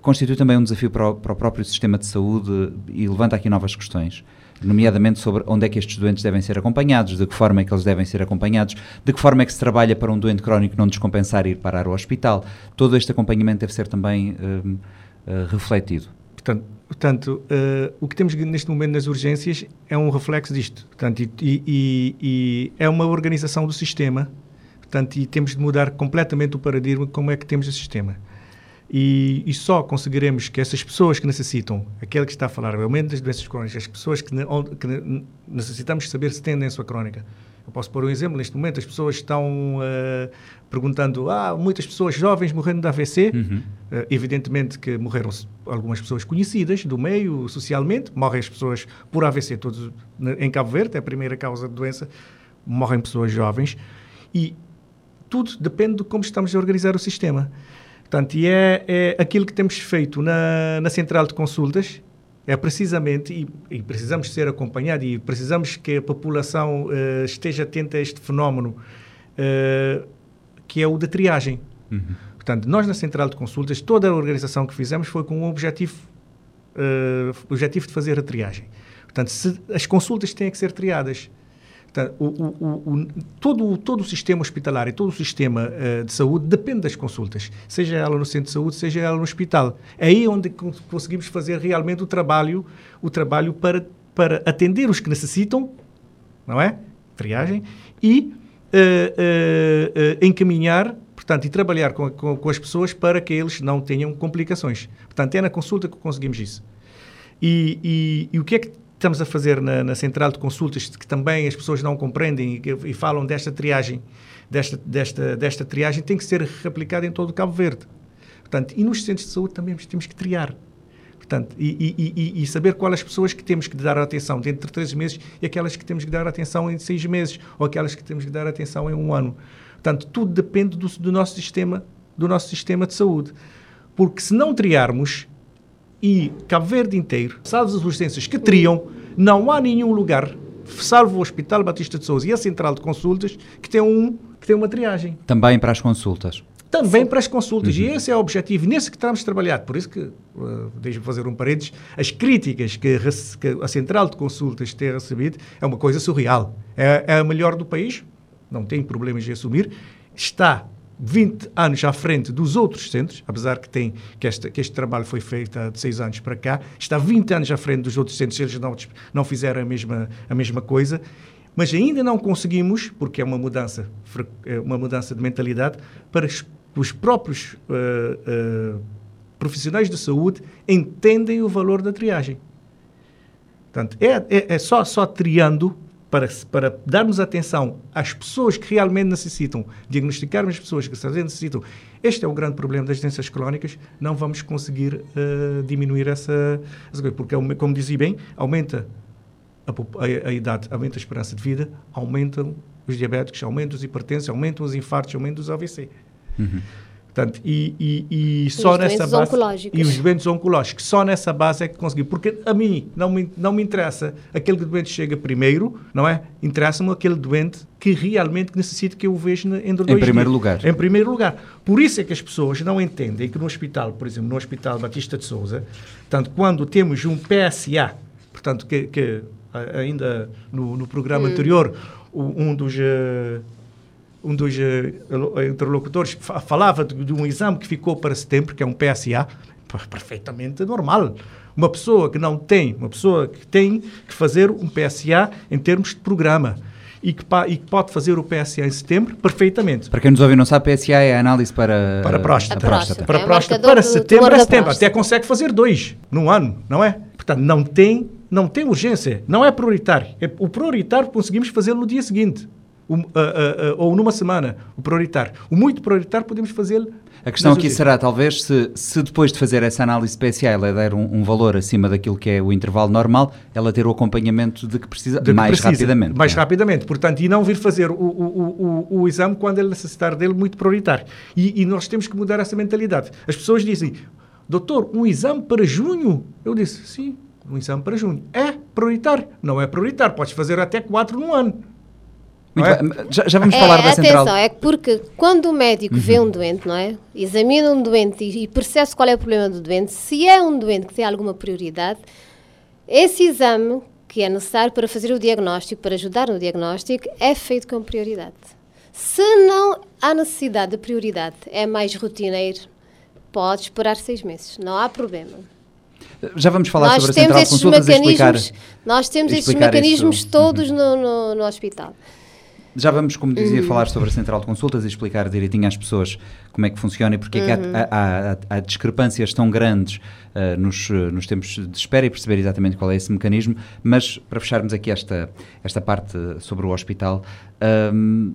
Speaker 1: constitui também um desafio para o, para o, próprio sistema de saúde e levanta aqui novas questões, nomeadamente sobre onde é que estes doentes devem ser acompanhados, de que forma é que eles devem ser acompanhados, de que forma é que se trabalha para um doente crónico não descompensar ir parar ao hospital. Todo este acompanhamento deve ser também uh, uh, refletido.
Speaker 3: Portanto, portanto uh, o que temos neste momento nas urgências é um reflexo disto. Portanto, e, e, e é uma organização do sistema portanto, e temos de mudar completamente o paradigma de como é que temos o sistema. E, e, só conseguiremos que essas pessoas que necessitam, aquele que está a falar, o aumento das doenças crónicas, as pessoas que, ne, que necessitamos saber se têm doença crónica. Eu posso pôr um exemplo, neste momento as pessoas estão uh, perguntando, ah, muitas pessoas jovens morrendo de AVC, uhum. uh, evidentemente que morreram algumas pessoas conhecidas do meio, socialmente, morrem as pessoas por AVC, todos em Cabo Verde, é a primeira causa de doença, morrem pessoas jovens, e tudo depende de como estamos a organizar o sistema. Portanto, e é, é aquilo que temos feito na, na central de consultas, é precisamente, e, e, precisamos ser acompanhados, e precisamos que a população uh, esteja atenta a este fenómeno, uh, que é o da triagem. Uhum. Portanto, nós na central de consultas, toda a organização que fizemos foi com o objetivo, uh, objetivo de fazer a triagem. Portanto, se, as consultas têm que ser triadas. O, o, o, todo, todo o sistema hospitalar e todo o sistema uh, de saúde depende das consultas, seja ela no centro de saúde, seja ela no hospital. É aí onde conseguimos fazer realmente o trabalho, o trabalho para, para atender os que necessitam, não é? Triagem, e uh, uh, encaminhar, portanto, e trabalhar com, com, com as pessoas para que eles não tenham complicações. Portanto, é na consulta que conseguimos isso. E, e, e, o que é que estamos a fazer na, na, central de consultas, que também as pessoas não compreendem e, e, falam desta triagem, desta, desta, desta triagem, tem que ser replicada em todo o Cabo Verde. Portanto, e nos centros de saúde também temos que triar. Portanto, e, e, e, saber quais as pessoas que temos que dar atenção dentro de três meses e aquelas que temos que dar atenção em seis meses ou aquelas que temos que dar atenção em um ano. Portanto, tudo depende do, do nosso sistema, do nosso sistema de saúde. Porque se não triarmos, e Cabo Verde inteiro, salvo as urgências que triam, não há nenhum lugar, salvo o Hospital Batista de Souza e a Central de Consultas, que tem, um, que tem uma triagem.
Speaker 1: Também para as consultas?
Speaker 3: Também para as consultas. Uhum. E esse é o objetivo, nesse que estamos a trabalhar. Por isso que, uh, deixa-me fazer um parênteses, as críticas que, que, a Central de Consultas tem recebido é uma coisa surreal. É, é a melhor do país, não tem problemas de assumir, está 20 anos à frente dos outros centros, apesar que, tem, que, este, que este trabalho foi feito há de 6 anos para cá, está 20 anos à frente dos outros centros, eles não, não fizeram a mesma, a mesma coisa, mas ainda não conseguimos, porque é uma mudança, é uma mudança de mentalidade, para os próprios uh, uh, profissionais de saúde entendem o valor da triagem. Portanto, é, é, é só, só triando para, para darmos atenção às pessoas que realmente necessitam, diagnosticarmos as pessoas que realmente necessitam. Este é o grande problema das doenças crónicas, não vamos conseguir uh, diminuir essa, essa coisa, porque, como dizia bem, aumenta a, a, a, idade, aumenta a esperança de vida, aumentam os diabéticos, aumentam os hipertensos, aumentam os infartos, aumentam os AVC. Uhum. Portanto, e, e, e só nessa base.
Speaker 2: Oncológicos.
Speaker 3: E os doentes oncológicos. Só nessa base é que consegui. Porque a mim não me, não me interessa aquele doente chega primeiro, não é? Interessa-me aquele doente que realmente necessita que eu o veja entre dois
Speaker 1: Em primeiro
Speaker 3: dias.
Speaker 1: lugar.
Speaker 3: Em primeiro lugar. Por isso é que as pessoas não entendem que no hospital, por exemplo, no Hospital Batista de Souza, tanto quando temos um PSA, portanto, que, que ainda no, no programa hum. anterior, um dos. Uh, um dos uh, interlocutores falava de, de, um exame que ficou para setembro, que é um PSA, perfeitamente normal. Uma pessoa que não tem, uma pessoa que tem que fazer um PSA em termos de programa e que, e que pode fazer o PSA em setembro, perfeitamente.
Speaker 1: Para quem nos ouve não sabe, PSA é a análise para...
Speaker 3: Para a próstata.
Speaker 2: A próstata.
Speaker 3: Para a próstata. É para setembro, é setembro. Até consegue fazer dois num ano, não é? Portanto, não tem, não tem urgência. Não é prioritário. É, o prioritário conseguimos fazer no dia seguinte. Uh, uh, uh, ou numa semana, o prioritário. O muito prioritário podemos fazer
Speaker 1: a questão aqui será, talvez, se, se depois de fazer essa análise PSA ela der um, um, valor acima daquilo que é o intervalo normal, ela ter o acompanhamento de que precisa de que mais precisa, rapidamente.
Speaker 3: Mais é. rapidamente, portanto, e não vir fazer o, o, o, o, exame quando ele necessitar dele muito prioritário. E, e nós temos que mudar essa mentalidade. As pessoas dizem, doutor, um exame para junho? Eu disse, sim, um exame para junho. É prioritário. Não é prioritário, podes fazer até quatro no ano.
Speaker 1: É? Já, já, vamos é, falar da
Speaker 2: atenção,
Speaker 1: central.
Speaker 2: é porque quando o médico uhum. vê um doente, não é? Examina um doente e, e percebe qual é o problema do doente, se é um doente que tem alguma prioridade, esse exame que é necessário para fazer o diagnóstico, para ajudar no diagnóstico, é feito com prioridade. Se não há necessidade de prioridade, é mais rotineiro, pode esperar seis meses, não há problema.
Speaker 1: Já vamos falar nós sobre a central de consultas e explicar.
Speaker 2: Nós temos esses mecanismos isso. todos uhum. no, no, no hospital.
Speaker 1: Já vamos, como dizia, uhum. falar sobre a central de consultas e explicar direitinho às pessoas como é que funciona e porque uhum. é que há, uhum. há, há, há, discrepâncias tão grandes uh, nos, nos tempos de espera e perceber exatamente qual é esse mecanismo. Mas para fecharmos aqui esta, esta parte sobre o hospital. Um,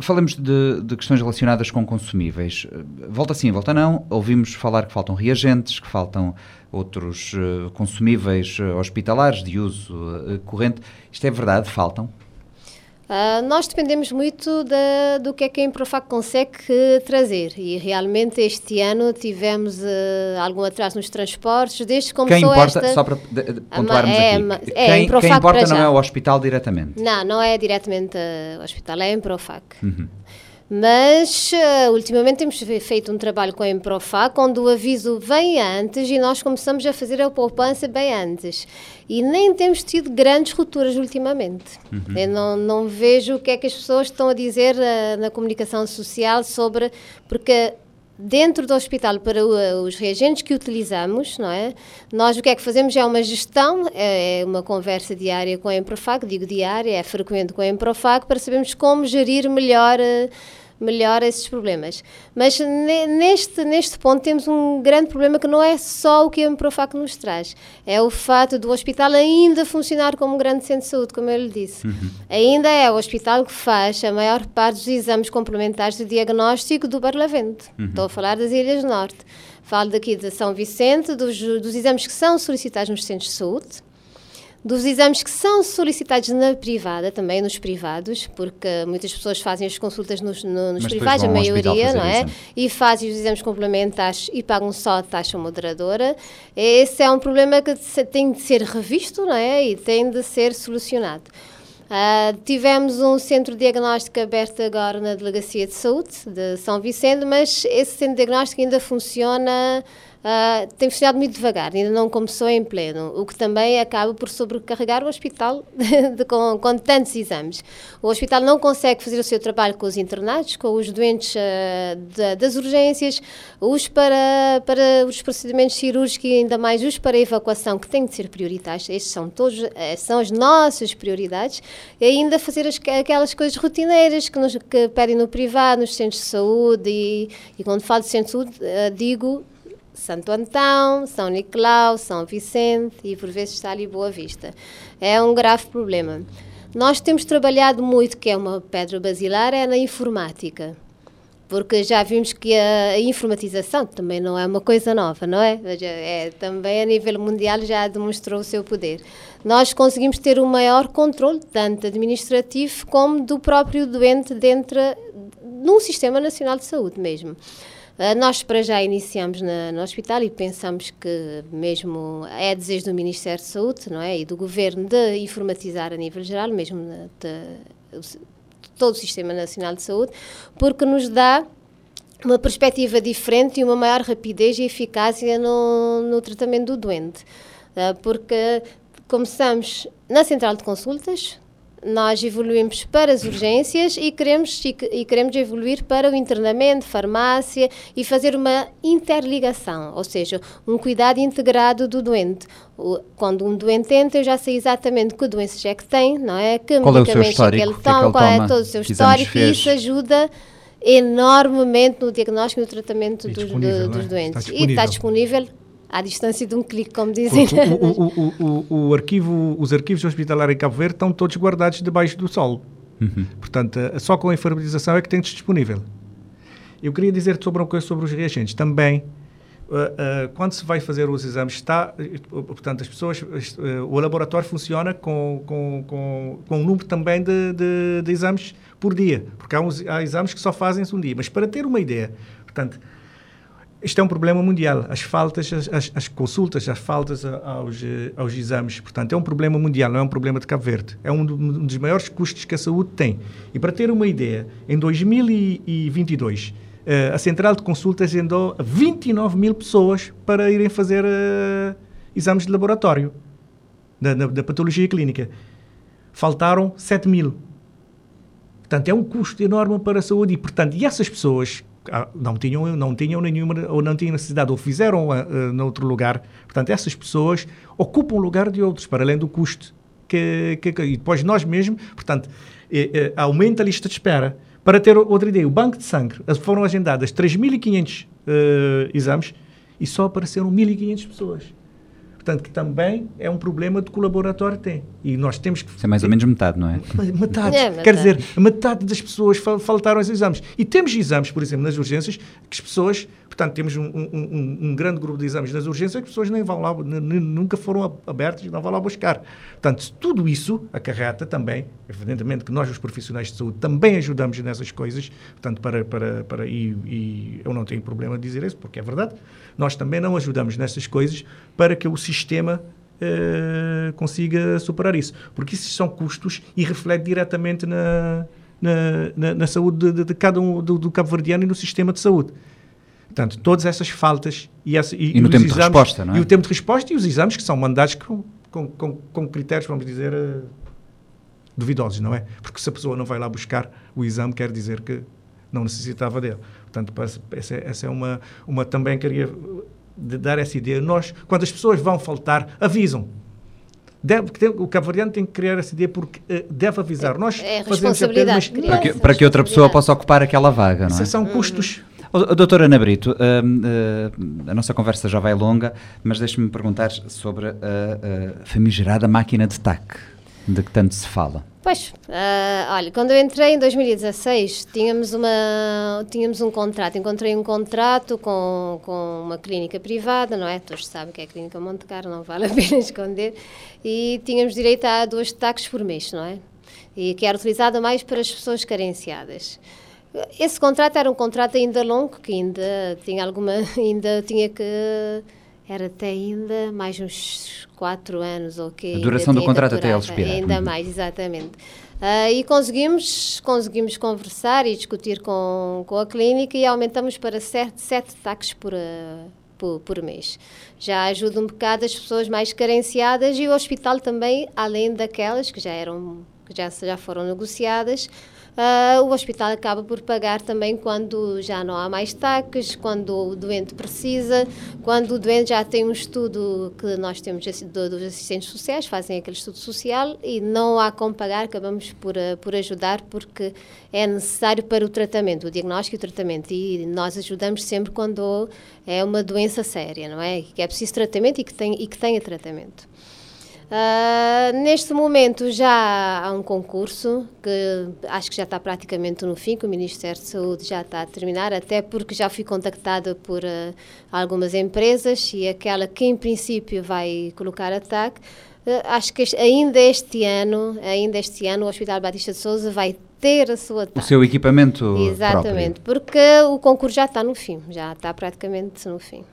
Speaker 1: falemos de, de, questões relacionadas com consumíveis. Volta sim, volta não. Ouvimos falar que faltam reagentes, que faltam outros uh, consumíveis hospitalares de uso corrente. Isto é verdade? Faltam?
Speaker 2: Uh, nós dependemos muito da, do que é que a Improfac consegue trazer e realmente este ano tivemos uh, algum atraso nos transportes desde que começou
Speaker 1: quem importa,
Speaker 2: esta...
Speaker 1: Só para pontuarmos
Speaker 2: é,
Speaker 1: aqui, é, quem, quem, importa não é o hospital diretamente?
Speaker 2: Não, não é diretamente o hospital, é a Improfac. Uhum. Mas uh, ultimamente temos feito um trabalho com a Improfac, onde o aviso vem antes e nós começamos a fazer a poupança bem antes. E nem temos tido grandes rupturas ultimamente. Uhum. Eu não, não vejo o que é que as pessoas estão a dizer uh, na comunicação social sobre. Porque dentro do hospital para os reagentes que utilizamos, não é? Nós o que é que fazemos é uma gestão, é, é uma conversa diária com a Improfac, digo diária, é frequente com a Improfac, para sabermos como gerir melhor uh, melhor esses problemas. Mas neste, neste ponto temos um grande problema que não é só o que a Improfac nos traz, é o fato do hospital ainda funcionar como um grande centro de saúde, como eu lhe disse. Uhum. Ainda é o hospital que faz a maior parte dos exames complementares de diagnóstico do Barlavento. Uhum. Estou a falar das Ilhas Norte. Falo daqui de São Vicente, dos, dos exames que são solicitados nos centros de saúde, dos exames que são solicitados na privada, também nos privados, porque muitas pessoas fazem as consultas nos, no, nos privados, a maioria, não é? E fazem os exames complementares e pagam só a taxa moderadora. Esse é um problema que tem de ser revisto, não é? E tem de ser solucionado. Uh, tivemos um centro diagnóstico aberto agora na Delegacia de Saúde de São Vicente, mas esse centro diagnóstico ainda funciona uh, tem funcionado muito devagar, ainda não começou em pleno, o que também acaba por sobrecarregar o hospital de, *laughs* de, com, com, tantos exames. O hospital não consegue fazer o seu trabalho com os internados, com os doentes uh, de, das urgências, os para, para os procedimentos cirúrgicos e ainda mais os para a evacuação, que têm de ser prioritários. Estes são todos, uh, são as nossas prioridades. E ainda fazer as, aquelas coisas rotineiras que, nos, que pedem no privado, nos centros de saúde e, e quando falo de centro de saúde, uh, digo Santo Antão, São Nicolau, São Vicente e por vezes está ali Boa Vista. É um grave problema. Nós temos trabalhado muito, que é uma pedra basilar, é na informática. Porque já vimos que a informatização também não é uma coisa nova, não é? é também a nível mundial já demonstrou o seu poder. Nós conseguimos ter um maior controle, tanto administrativo como do próprio doente dentro num sistema nacional de saúde mesmo. Uh, nós para já iniciamos na, no hospital e pensamos que mesmo é desejo do Ministério de Saúde não é, e do Governo de informatizar a nível geral, mesmo de, de, todo o Sistema Nacional de Saúde, porque nos dá uma perspectiva diferente e uma maior rapidez e eficácia no, no tratamento do doente. Uh, porque começamos na central de consultas, nós evoluímos para as urgências e queremos, e, e, queremos evoluir para o internamento, farmácia e fazer uma interligação, ou seja, um cuidado integrado do doente. O, quando um doente entra, eu já sei exatamente que doenças é que tem, não é? Que
Speaker 1: qual medicamentos é, é que ele toma, que é
Speaker 2: qual é todo o seu histórico e isso ajuda enormemente no diagnóstico e no tratamento dos, do, dos é? doentes. Está e está disponível à distância de um clique, como dizem.
Speaker 3: O, o, o, o, *laughs* arquivo, os arquivos hospitalares em Cabo Verde estão todos guardados debaixo do solo. Uhum. Portanto, só com a informatização é que tem disponível. Eu queria dizer sobre uma coisa sobre os reagentes. Também, uh, uh, quando se vai fazer os exames, está, uh, portanto, as pessoas, o laboratório funciona com, com, com, com um número também de, de, de exames por dia, porque há, uns, há exames que só fazem-se um dia. Mas para ter uma ideia, portanto, isto é um problema mundial. As faltas, as, as consultas, as faltas aos, aos, exames, portanto, é um problema mundial, não é um problema de Cabo Verde. É um, dos maiores custos que a saúde tem. E para ter uma ideia, em 2022, eh, a central de consultas andou 29 mil pessoas para irem fazer uh, exames de laboratório da, da, da patologia clínica. Faltaram 7 mil. Portanto, é um custo enorme para a saúde e, portanto, e essas pessoas não tinham, não tinham nenhuma, ou não tinham necessidade, ou fizeram uh, noutro lugar. Portanto, essas pessoas ocupam o lugar de outros, para além do custo. Que, que, que e depois nós mesmos, portanto, eh, aumenta a lista de espera. Para ter outra ideia, o banco de sangue, foram agendadas 3.500 uh, exames e só apareceram 1.500 pessoas. Portanto, que também é um problema que o laboratório tem. E nós temos que.
Speaker 1: Isso é mais ou menos metade, não é?
Speaker 3: Metade. É, metade. Quer dizer, metade das pessoas faltaram aos exames. E temos exames, por exemplo, nas urgências, que as pessoas Portanto, temos um, um, um, grande grupo de exames nas urgências que as pessoas nem vão lá, nunca foram abertos e não vão lá buscar. Portanto, tudo isso acarreta também, evidentemente que nós, os profissionais de saúde, também ajudamos nessas coisas, portanto, para, para, para e, e eu não tenho problema de dizer isso, porque é verdade, nós também não ajudamos nessas coisas para que o sistema eh, consiga superar isso. Porque isso são custos e reflete diretamente na, na, na, na saúde de, de, cada um do, do cabo-verdiano e no sistema de saúde. Portanto, todas essas faltas e, essa,
Speaker 1: e, e no tempo exames, de resposta, não é?
Speaker 3: E o tempo de resposta e os exames que são mandados com, com, com, com critérios, vamos dizer, uh, duvidosos, não é? Porque se a pessoa não vai lá buscar o exame, quer dizer que não necessitava dele. Portanto, essa, essa é uma, uma também queria dar essa ideia. Nós, quando as pessoas vão faltar, avisam. Deve, o cavaliano tem que criar essa ideia porque uh, deve avisar.
Speaker 2: É,
Speaker 3: Nós
Speaker 2: é fazemos apenas,
Speaker 1: para, que, para que outra pessoa possa ocupar aquela vaga, não é?
Speaker 3: São custos
Speaker 1: Doutora Ana Brito, uh, uh, a nossa conversa já vai longa, mas deixe-me perguntar sobre a, famigerada máquina de TAC, de que tanto se fala.
Speaker 2: Pois, uh, olha, quando eu entrei em 2016, tínhamos, uma, tínhamos um contrato. Encontrei um contrato com, com uma clínica privada, não é? Todos sabem que é a Clínica Monte Carlo, não vale a *laughs* pena esconder. E tínhamos direito a duas taques por mês, não é? E que era utilizada mais para as pessoas carenciadas. Esse contrato era um contrato ainda longo, que ainda tinha alguma, *laughs* ainda tinha que era até ainda mais uns quatro anos ou que
Speaker 1: a duração do contrato até ele expirar.
Speaker 2: Ainda uhum. mais exatamente. Uh, e conseguimos conseguimos conversar e discutir com, com a clínica e aumentamos para sete, sete taxas por, uh, por, por mês. Já ajuda um bocado as pessoas mais carenciadas e o hospital também além daquelas que já eram que já já foram negociadas Uh, o hospital acaba por pagar também quando já não há mais taques, quando o doente precisa, quando o doente já tem um estudo que nós temos dos assistentes sociais, fazem aquele estudo social e não há como pagar, acabamos por, uh, por ajudar porque é necessário para o tratamento, o diagnóstico e o tratamento. E nós ajudamos sempre quando é uma doença séria, não é? Que é preciso tratamento e que, tem, e que tenha tratamento. Uh, neste momento já há um concurso que acho que já está praticamente no fim, que o Ministério de Saúde já está a terminar, até porque já fui contactada por uh, algumas empresas e aquela que em princípio vai colocar ataque. Uh, acho que este, ainda este ano, ainda este ano, o Hospital Batista de Souza vai ter a sua
Speaker 1: O seu equipamento
Speaker 2: Exatamente,
Speaker 1: próprio.
Speaker 2: porque o concurso já está no fim, já está praticamente no fim.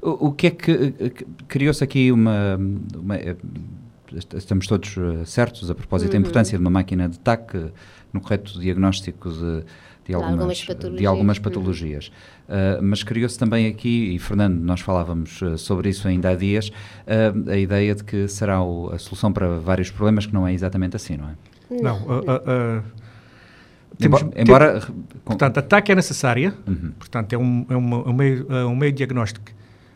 Speaker 1: O, o que é que criou-se aqui uma, uma estamos todos eh, certos a propósito uhum. da importância de uma máquina de TAC no correto diagnóstico de, de, algumas, algumas patologias. De algumas uhum. patologias. Uhum. Uh, mas criou-se também aqui, e Fernando, nós falávamos uh, sobre isso ainda há dias, uh, a ideia de que será o, a solução para vários problemas, que não é exatamente assim, não é?
Speaker 3: Não.
Speaker 1: Temos, embora,
Speaker 3: tem, portanto, a TAC é necessária, uhum. portanto, é um, é, uma, é um, meio, é um meio diagnóstico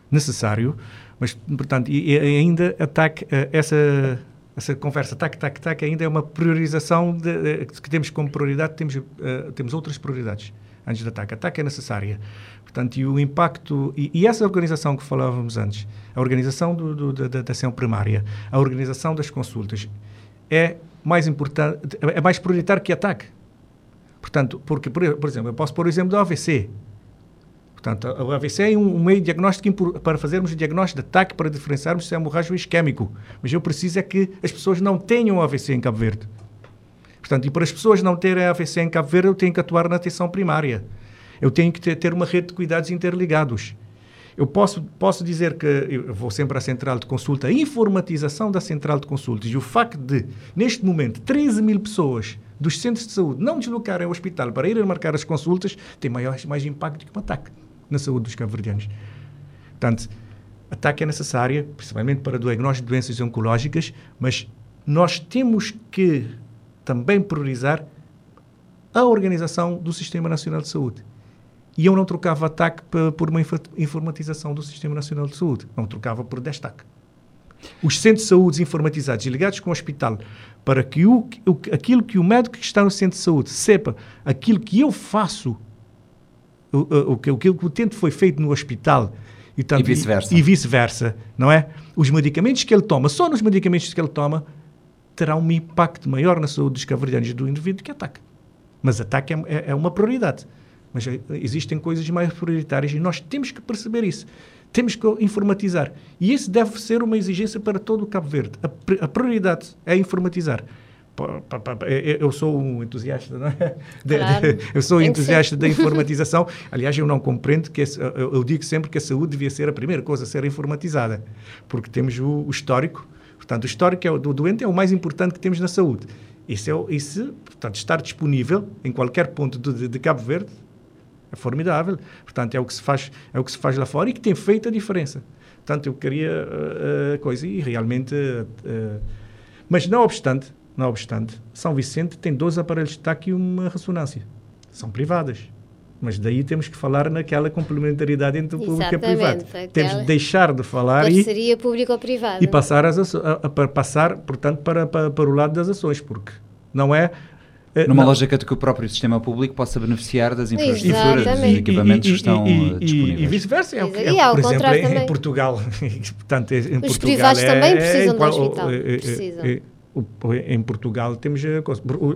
Speaker 3: necessário, mas, portanto, e, e ainda ataque uh, essa essa conversa tac tac tac ainda é uma priorização de, que temos como prioridade temos uh, temos outras prioridades antes do ataque. Ataque é necessária. Portanto, e o impacto e, e, essa organização que falávamos antes, a organização do, do, da, da ação primária, a organização das consultas, é mais importante, é mais prioritário que ataque. Portanto, porque, por, por exemplo, eu posso pôr o exemplo do AVC. Portanto, o AVC é um, meio diagnóstico para fazermos diagnóstico de ataque, para diferenciarmos se é hemorrágico isquémico. Mas eu preciso é que as pessoas não tenham AVC em Cabo Verde. Portanto, e para as pessoas não terem AVC em Cabo Verde, eu tenho que atuar na atenção primária. Eu tenho que ter uma rede de cuidados interligados. Eu posso, posso dizer que eu vou sempre à central de consulta, a informatização da central de consultas e o facto de, neste momento, 13 mil pessoas dos centros de saúde não deslocarem ao hospital para irem marcar as consultas tem maior, mais impacto que um ataque na saúde dos cabo-verdianos. Portanto, ataque é necessário, principalmente para diagnóstico de doenças oncológicas, mas nós temos que também priorizar a organização do Sistema Nacional de Saúde. E eu não trocava ataque por uma informatização do Sistema Nacional de Saúde, não trocava por destaque. Os centros de saúde informatizados e ligados com o hospital, para que o, aquilo que o médico que está no centro de saúde sepa aquilo que eu faço, o, o, o, que o tempo foi feito no hospital
Speaker 1: e, e vice-versa.
Speaker 3: E, e vice-versa, não é? Os medicamentos que ele toma, só nos medicamentos que ele toma, terá um impacto maior na saúde dos cavalheiros do indivíduo que ataque. Mas ataque é, é, é uma prioridade. Mas eh, existem coisas mais prioritárias e nós temos que perceber isso. Temos que informatizar. E isso deve ser uma exigência para todo o Cabo Verde. A, a prioridade é informatizar. Eu sou um entusiasta, não é? *laughs*
Speaker 2: Claro.
Speaker 3: eu sou entusiasta da informatização. Aliás, eu não compreendo que eu digo sempre que a saúde devia ser a primeira coisa a ser informatizada, porque temos o, o histórico. Portanto, o histórico é do doente é o mais importante que temos na saúde. Isso, é, isso portanto, estar disponível em qualquer ponto de, de Cabo Verde é formidável. Portanto, é o que se faz, é o que se faz lá fora e que tem feito a diferença. Portanto, eu queria uh, coisa e realmente. Uh, mas não obstante, não obstante, São Vicente tem dois aparelhos de TAC e uma ressonância. São privadas. Mas daí temos que falar naquela complementaridade entre o público e o privado. Temos de deixar de falar
Speaker 2: parceria e público-privada.
Speaker 3: E passar, as, a, a, a, passar portanto, para, para, para o lado das ações, porque não é
Speaker 1: eh, Numa não. lógica de que o próprio sistema público possa beneficiar das infraestruturas, dos equipamentos e, e, que estão
Speaker 3: e,
Speaker 1: eh, disponíveis.
Speaker 3: E vice-versa. É, é, é, por exemplo, em, em, Portugal. *laughs* portanto, em Os Portugal privados
Speaker 2: é, também precisam é, do hospital. precisam.
Speaker 3: Em Portugal temos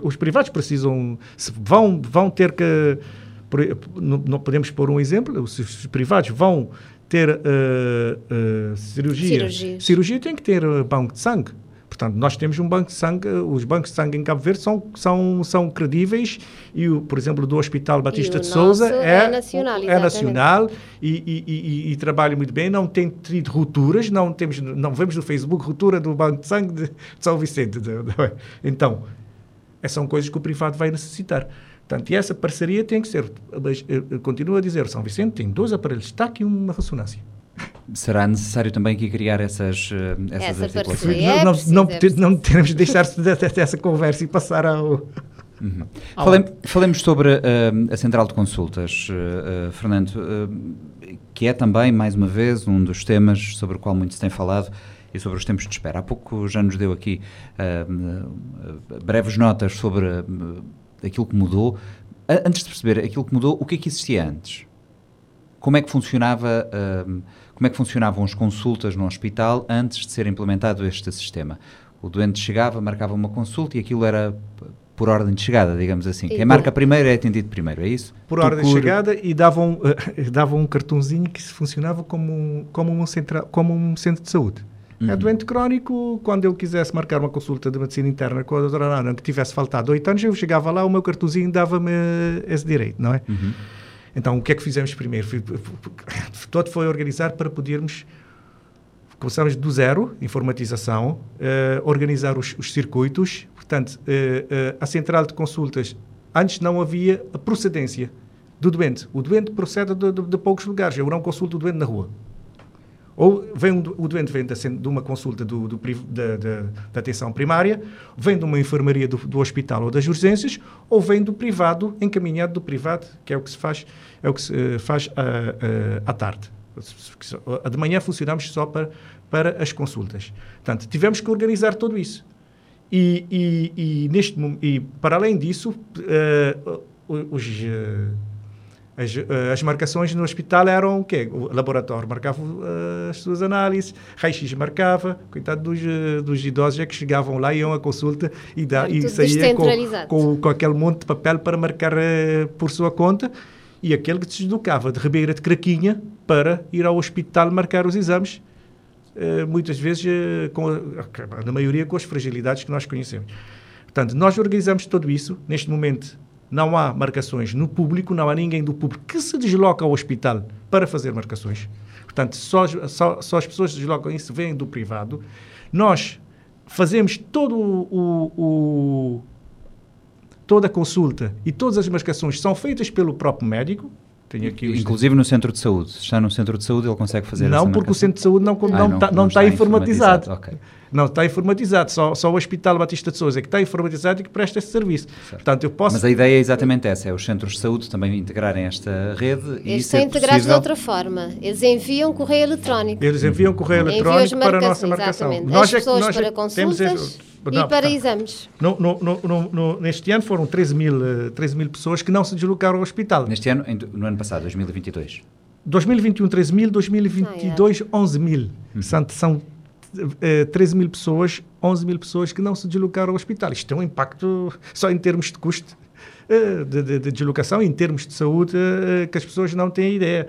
Speaker 3: os privados precisam vão vão ter que não podemos pôr um exemplo os privados vão ter uh, uh, cirurgia. cirurgia cirurgia tem que ter banco de sangue Portanto, nós temos um banco de sangue, os bancos de sangue em Cabo Verde são, são, são credíveis e, o, por exemplo, do Hospital Batista de Souza
Speaker 2: é, é nacional,
Speaker 3: é nacional e, e, e, e, trabalha muito bem, não tem tido rupturas, não, temos, não vemos no Facebook ruptura do banco de sangue de, de São Vicente. De, então, essas são coisas que o privado vai necessitar. Portanto, e essa parceria tem que ser, mas, continuo a dizer, São Vicente tem dois aparelhos de destaque e uma ressonância
Speaker 1: será necessário também aqui criar essas, eh, essas
Speaker 2: Essa articulações. É
Speaker 3: não, não, não, não teremos de deixar-se dessa conversa e passar ao.
Speaker 1: Uhum. Falem, falemos sobre uh, a central de consultas, uh, uh, Fernando, que é também, mais uma vez, um dos temas sobre o qual muito se tem falado e sobre os tempos de espera. Há pouco já nos deu aqui breves notas sobre aquilo que mudou. antes de perceber aquilo que mudou, o que é que existia antes? Como é que funcionava como é que funcionavam as consultas no hospital antes de ser implementado este sistema? O doente chegava, marcava uma consulta e aquilo era por ordem de chegada, digamos assim. Quem marca primeiro é atendido primeiro, é isso?
Speaker 3: Por tu ordem de chegada e davam, uh, davam um cartãozinho que funcionava como um, como um, centra, como um centro de saúde. É uhum. É doente crónico, quando eu quisesse marcar uma consulta de medicina interna com a doutora Ana, que tivesse faltado oito anos, eu chegava lá, o meu cartãozinho dava-me esse direito, não é? Uhum. Então, o que é que fizemos primeiro? *laughs* Todo foi organizar para podermos. Começamos do zero, informatização, uh, organizar os, os, circuitos. Portanto, uh, uh, a central de consultas, antes não havia a procedência do doente. O doente procede de, de, de poucos lugares. Eu não consulto o doente na rua. Ou vem o doente vem de, uma consulta do, do, da, da, da, atenção primária, vem de uma enfermaria do, do, hospital ou das urgências, ou vem do privado, encaminhado do privado, que é o que se faz, é o que se uh, faz uh, uh, à tarde. De manhã funcionamos só para, para as consultas. Portanto, tivemos que organizar tudo isso. E, e, e neste, e para além disso, os As, uh, as marcações no hospital eram o quê? O laboratório marcava uh, as suas análises, raio-x marcava, coitado dos, uh, dos idosos é que chegavam lá, iam à consulta e, da, e saía com, com, com, aquele monte de papel para marcar por sua conta e aquele que se deslocava de Ribeira de Craquinha para ir ao hospital marcar os exames, muitas vezes, com, na maioria com as fragilidades que nós conhecemos. Portanto, nós organizamos tudo isso, neste momento não há marcações no público, não há ninguém do público que se desloca ao hospital para fazer marcações. Portanto, só, só, só as pessoas se deslocam isso vêm do privado. Nós fazemos todo o, o, toda a consulta e todas as marcações são feitas pelo próprio médico.
Speaker 1: Inclusive no centro de saúde. Se está no centro de saúde, ele consegue fazer
Speaker 3: Não, porque marcação? o centro de saúde não, não, ah, não, tá, não, não está, está, informatizado. informatizado. Okay. Não está informatizado, só, só o Hospital Batista de Souza é que está informatizado e que presta esse serviço.
Speaker 1: Portanto, eu posso... Mas a ideia é exatamente essa, é os centros de saúde também integrarem esta rede
Speaker 2: e Eles são integrados possível... de outra forma. Eles enviam correio eletrónico.
Speaker 3: Eles enviam correio eletrónico para a nossa marcação.
Speaker 2: Exatamente. Nós As é pessoas é nós para é consultas temos... Não, e para exames.
Speaker 3: No, no, no, neste ano foram 13 mil, 13 mil pessoas que não se deslocaram ao hospital.
Speaker 1: Neste ano, no ano passado, 2022?
Speaker 3: 2021, 13 mil, 2022, ah, é. 11 mil. Uhum. São, são 13 eh, mil pessoas, 11 mil pessoas que não se deslocaram ao hospital. Isto tem um impacto só em termos de custo uh, de, de, de, deslocação, em termos de saúde, uh, que as pessoas não têm ideia.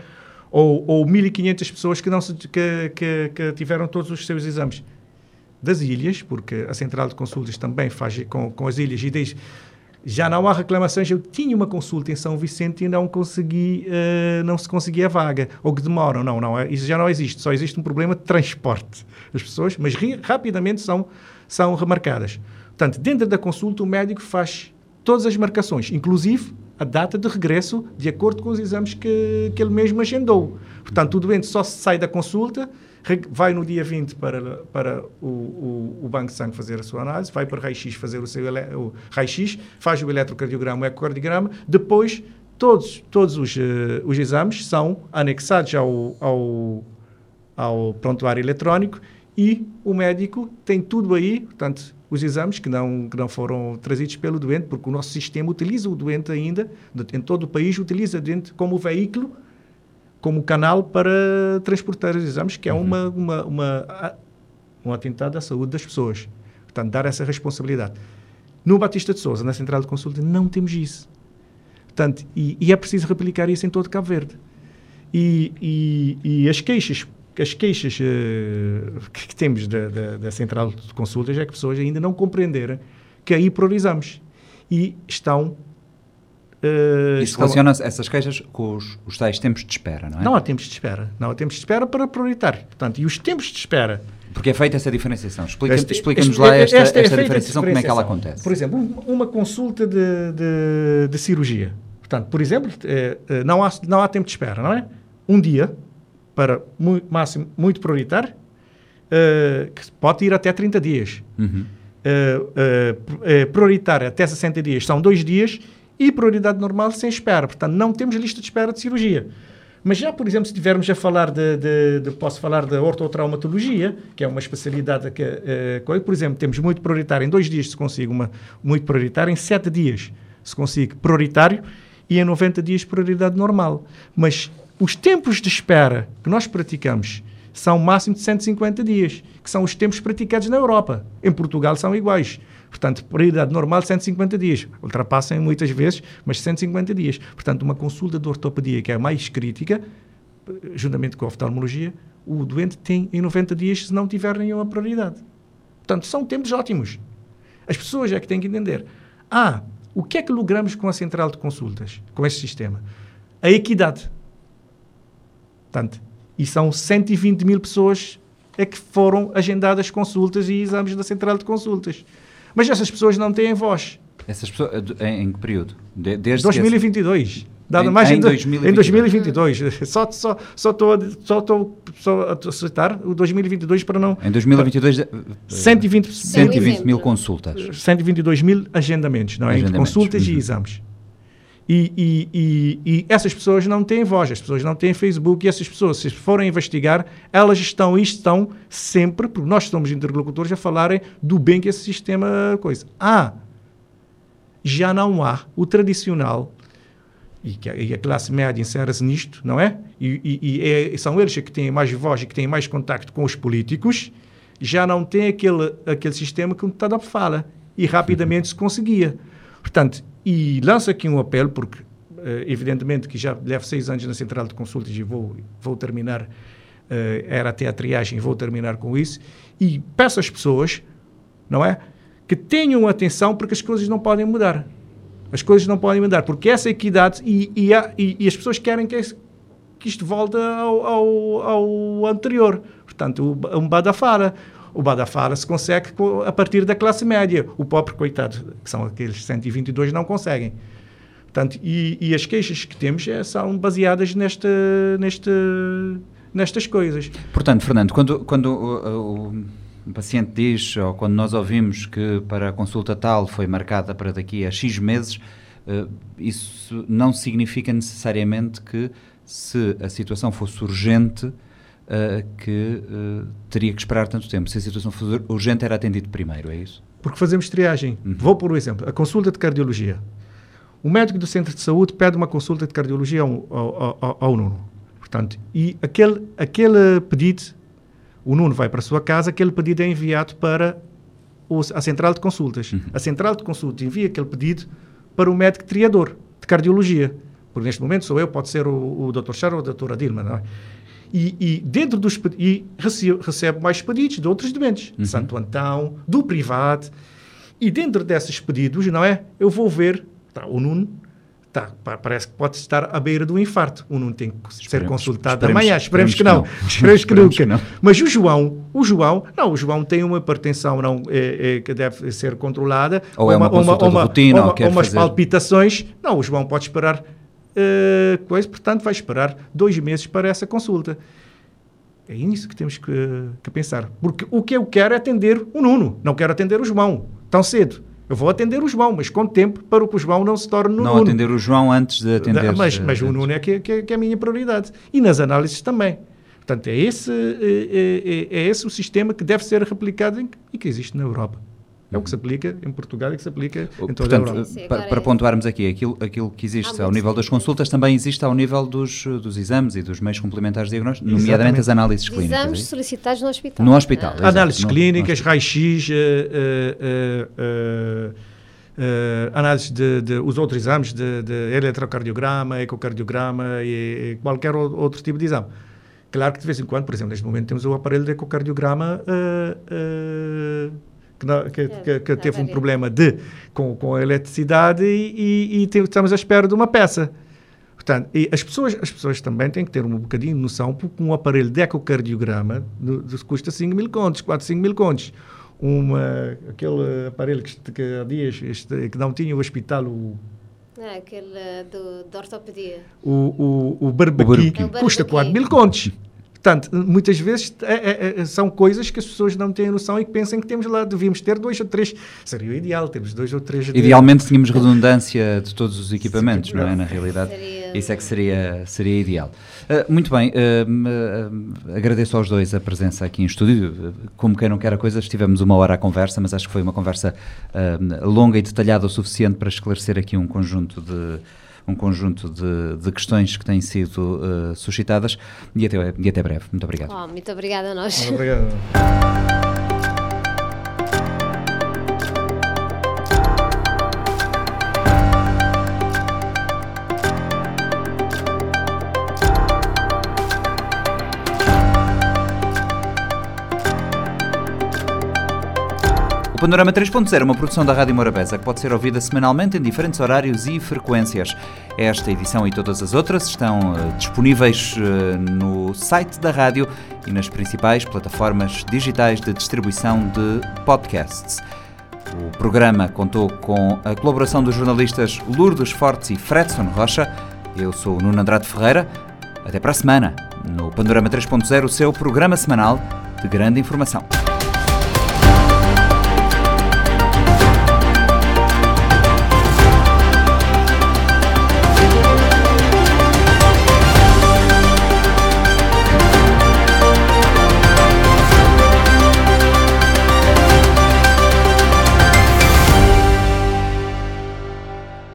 Speaker 3: Ou, ou 1.500 pessoas que, não se, que, que, que tiveram todos os seus exames das ilhas, porque a central de consultas também faz com, com as ilhas e diz já não há reclamações. Eu tinha uma consulta em São Vicente e não consegui, uh, não se conseguia vaga, ou que demoram. Não, não, isso já não existe. Só existe um problema de transporte das pessoas, mas rapidamente são, são remarcadas. Portanto, dentro da consulta, o médico faz todas as marcações, inclusive a data de regresso, de acordo com os exames que, que ele mesmo agendou. Portanto, o doente só sai da consulta vai no dia 20 para, para o, o, o Banco de Sangue fazer a sua análise, vai para o raio-x fazer o seu o raio-x, faz o eletrocardiograma, o ecocardiograma, depois todos, todos os, uh, os exames são anexados ao, ao, ao prontuário eletrónico e o médico tem tudo aí, portanto, os exames que não, que não foram trazidos pelo doente, porque o nosso sistema utiliza o doente ainda, em todo o país, utiliza o doente como veículo como canal para transportar os exames, que é uma, uhum. uma, uma, um atentado à saúde das pessoas. Portanto, dar essa responsabilidade. No Batista de Souza, na central de consulta, não temos isso. Portanto, e, e é preciso replicar isso em todo Cabo Verde. E, e, e as queixas, as queixas uh, que, que, temos da, da, da, central de consultas é que pessoas ainda não compreenderam que aí priorizamos. E estão
Speaker 1: Uh, Isso relaciona essas queixas com os, os tais tempos de espera, não é?
Speaker 3: Não há tempos de espera. Não há tempos de espera para prioritar. Portanto, e os tempos de espera...
Speaker 1: Porque é feita essa diferenciação. Explica-nos explica lá esta, esta, esta é diferenciação, como é que ela acontece.
Speaker 3: Por exemplo, uma consulta de, de, de cirurgia. Portanto, por exemplo, é, não, há, não há tempo de espera, não é? Um dia, para muito, máximo, muito prioritário, uh, que pode ir até 30 dias. Uhum. Uh, prioritário até 60 dias são dois dias e prioridade normal sem espera. Portanto, não temos lista de espera de cirurgia. Mas já, por exemplo, se estivermos a falar de, de, de, posso falar da ortotraumatologia, que é uma especialidade que, uh, por exemplo, temos muito prioritário, em dois dias se consegue uma muito prioritário, em sete dias se consegue prioritário e em 90 dias prioridade normal. Mas os tempos de espera que nós praticamos são máximo de 150 dias, que são os tempos praticados na Europa. Em Portugal são iguais. Portanto, prioridade normal 150 dias. Ultrapassam muitas vezes, mas 150 dias. Portanto, uma consulta de ortopedia que é a mais crítica, juntamente com a oftalmologia, o doente tem em 90 dias se não tiver nenhuma prioridade. Portanto, são tempos ótimos. As pessoas é que têm que entender. Ah, o que é que logramos com a central de consultas, com este sistema? A equidade. Portanto, e são 120 mil pessoas é que foram agendadas consultas e exames da central de consultas. Mas essas pessoas não têm voz.
Speaker 1: Essas pessoas, em, em que período?
Speaker 3: De, desde 2022. Dado em, mais em, em, 2022. em 2022. Só estou só só tô, só a citar o 2022 para não...
Speaker 1: Em 2022...
Speaker 3: 120,
Speaker 1: 120 mil consultas.
Speaker 3: 122 mil agendamentos, não é? Agendamentos. Consultas uhum. e exames. E, e, e, e, essas pessoas não têm voz, as pessoas não têm Facebook, e essas pessoas, se forem investigar, elas estão e estão sempre, porque nós somos interlocutores, a falarem do bem que esse sistema coisa. Ah, já não há o tradicional e, que, a classe média insere-se nisto, não é? E, é, são eles que têm mais voz e que têm mais contacto com os políticos, já não tem aquele, aquele sistema que o Tadop fala. E rapidamente se conseguia. Portanto, e lanço aqui um apelo, porque eh, evidentemente que já levo seis anos na central de consultas e vou, vou terminar, eh, era até a triagem, vou terminar com isso, e peço às pessoas, não é? Que tenham atenção porque as coisas não podem mudar. As coisas não podem mudar, porque essa equidade e, e, e, e as pessoas querem que, que isto volte ao, ao, ao anterior. Portanto, um badafara. O badafara se consegue a partir da classe média. O pobre, coitado, que são aqueles 122, não conseguem. Portanto, e, e as queixas que temos é, são baseadas nesta, nesta, nestas coisas.
Speaker 1: Portanto, Fernando, quando, quando o, o um paciente diz, ou quando nós ouvimos que para a consulta tal foi marcada para daqui a X meses, uh, isso não significa necessariamente que se a situação fosse urgente, uh, que uh, teria que esperar tanto tempo. Se a situação fosse urgente, era atendido primeiro, é isso?
Speaker 3: Porque fazemos triagem. Uhum. Vou por um exemplo. A consulta de cardiologia. O médico do centro de saúde pede uma consulta de cardiologia ao, ao, ao, ao Nuno. Portanto, e aquele, aquele pedido o Nuno vai para a sua casa, aquele pedido é enviado para a central de consultas. Uhum. A central de consultas envia aquele pedido para o médico triador de cardiologia. Porque neste momento sou eu, pode ser o, o Dr. Charo ou a doutora Dilma, não é? E, e, dentro dos e recebe, recebe, mais pedidos de outros doentes, uhum. Santo Antão, do privado. E dentro desses pedidos, não é? Eu vou ver, tá, o Nuno Tá, parece que pode estar à beira do infarto. O não tem que ser esperemos, consultado esperemos, amanhã. Esperemos, que, não. Esperemos, que, nunca. não. Mas o João, o João, não, o João tem uma hipertensão não, é, é, que deve ser controlada.
Speaker 1: Ou, é uma, uma uma, rotina.
Speaker 3: Ou, ou umas fazer... palpitações. Não, o João pode esperar uh, coisa, portanto vai esperar dois meses para essa consulta. É isso que temos que, que pensar. Porque o que eu quero é atender o Nuno, não quero atender o João tão cedo. Eu vou atender o João, mas com tempo para que o João não se torne no
Speaker 1: não
Speaker 3: Nuno.
Speaker 1: atender o João antes de atender...
Speaker 3: Mas, mas o Nuno é que, que, que, é a minha prioridade. E nas análises também. Portanto, é esse, é, é, é esse o sistema que deve ser replicado em, e que existe na Europa. É o que se aplica em Portugal e que se aplica em toda
Speaker 1: Portanto,
Speaker 3: a Europa.
Speaker 1: Sim, para, para, pontuarmos aqui, aquilo, aquilo que existe ao nível das consultas também existe ao nível dos, dos exames e dos meios complementares de diagnóstico, nomeadamente as análises clínicas.
Speaker 2: Exames
Speaker 1: é
Speaker 2: solicitados no hospital.
Speaker 1: No hospital.
Speaker 3: Ah. Análises clínicas, raio-x, uh, uh, uh, Uh, análise de, de, os outros exames de, de eletrocardiograma, ecocardiograma e, e, qualquer outro tipo de exame. Claro que de vez em quando, por exemplo, neste momento temos o aparelho de ecocardiograma uh, uh, que, não, que, que, que, teve um problema de, com, com a eletricidade e, e, e estamos à espera de uma peça. Portanto, as, pessoas, as pessoas também têm que ter um bocadinho de noção, porque um aparelho de ecocardiograma no, custa 5 mil contos, 4, 5 mil contos uma, aquele aparelho que, que há dias este, que não tinha o hospital, o
Speaker 2: ah, aquele do, da ortopedia.
Speaker 3: O, o, o barbaqui, custa 4 mil contos. Portanto, muitas vezes é, é, é, são coisas que as pessoas não têm noção e que pensam que temos lá, devíamos ter dois ou três. Seria o ideal, termos dois ou três.
Speaker 1: Idealmente de... tínhamos redundância de todos os equipamentos, Sim, não é? Na realidade, seria... isso é que seria, seria ideal. Uh, muito bem, uh, uh, agradeço aos dois a presença aqui em estúdio. Como quem não quer a coisa, estivemos uma hora à conversa, mas acho que foi uma conversa longa e detalhada o suficiente para esclarecer aqui um conjunto de um conjunto de, de questões que têm sido uh, suscitadas e até, e até breve. Muito obrigado.
Speaker 2: Oh, muito obrigada a nós.
Speaker 3: Muito obrigado. *laughs*
Speaker 1: Panorama 3.0 é uma produção da Rádio Morabeza que pode ser ouvida semanalmente em diferentes horários e frequências. Esta edição e todas as outras estão uh, disponíveis uh, no site da rádio e nas principais plataformas digitais de distribuição de podcasts. O programa contou com a colaboração dos jornalistas Lourdes Fortes e Fredson Rocha. Eu sou Nuno Andrade Ferreira. Até para a semana, no Panorama 3.0, o seu programa semanal de grande informação.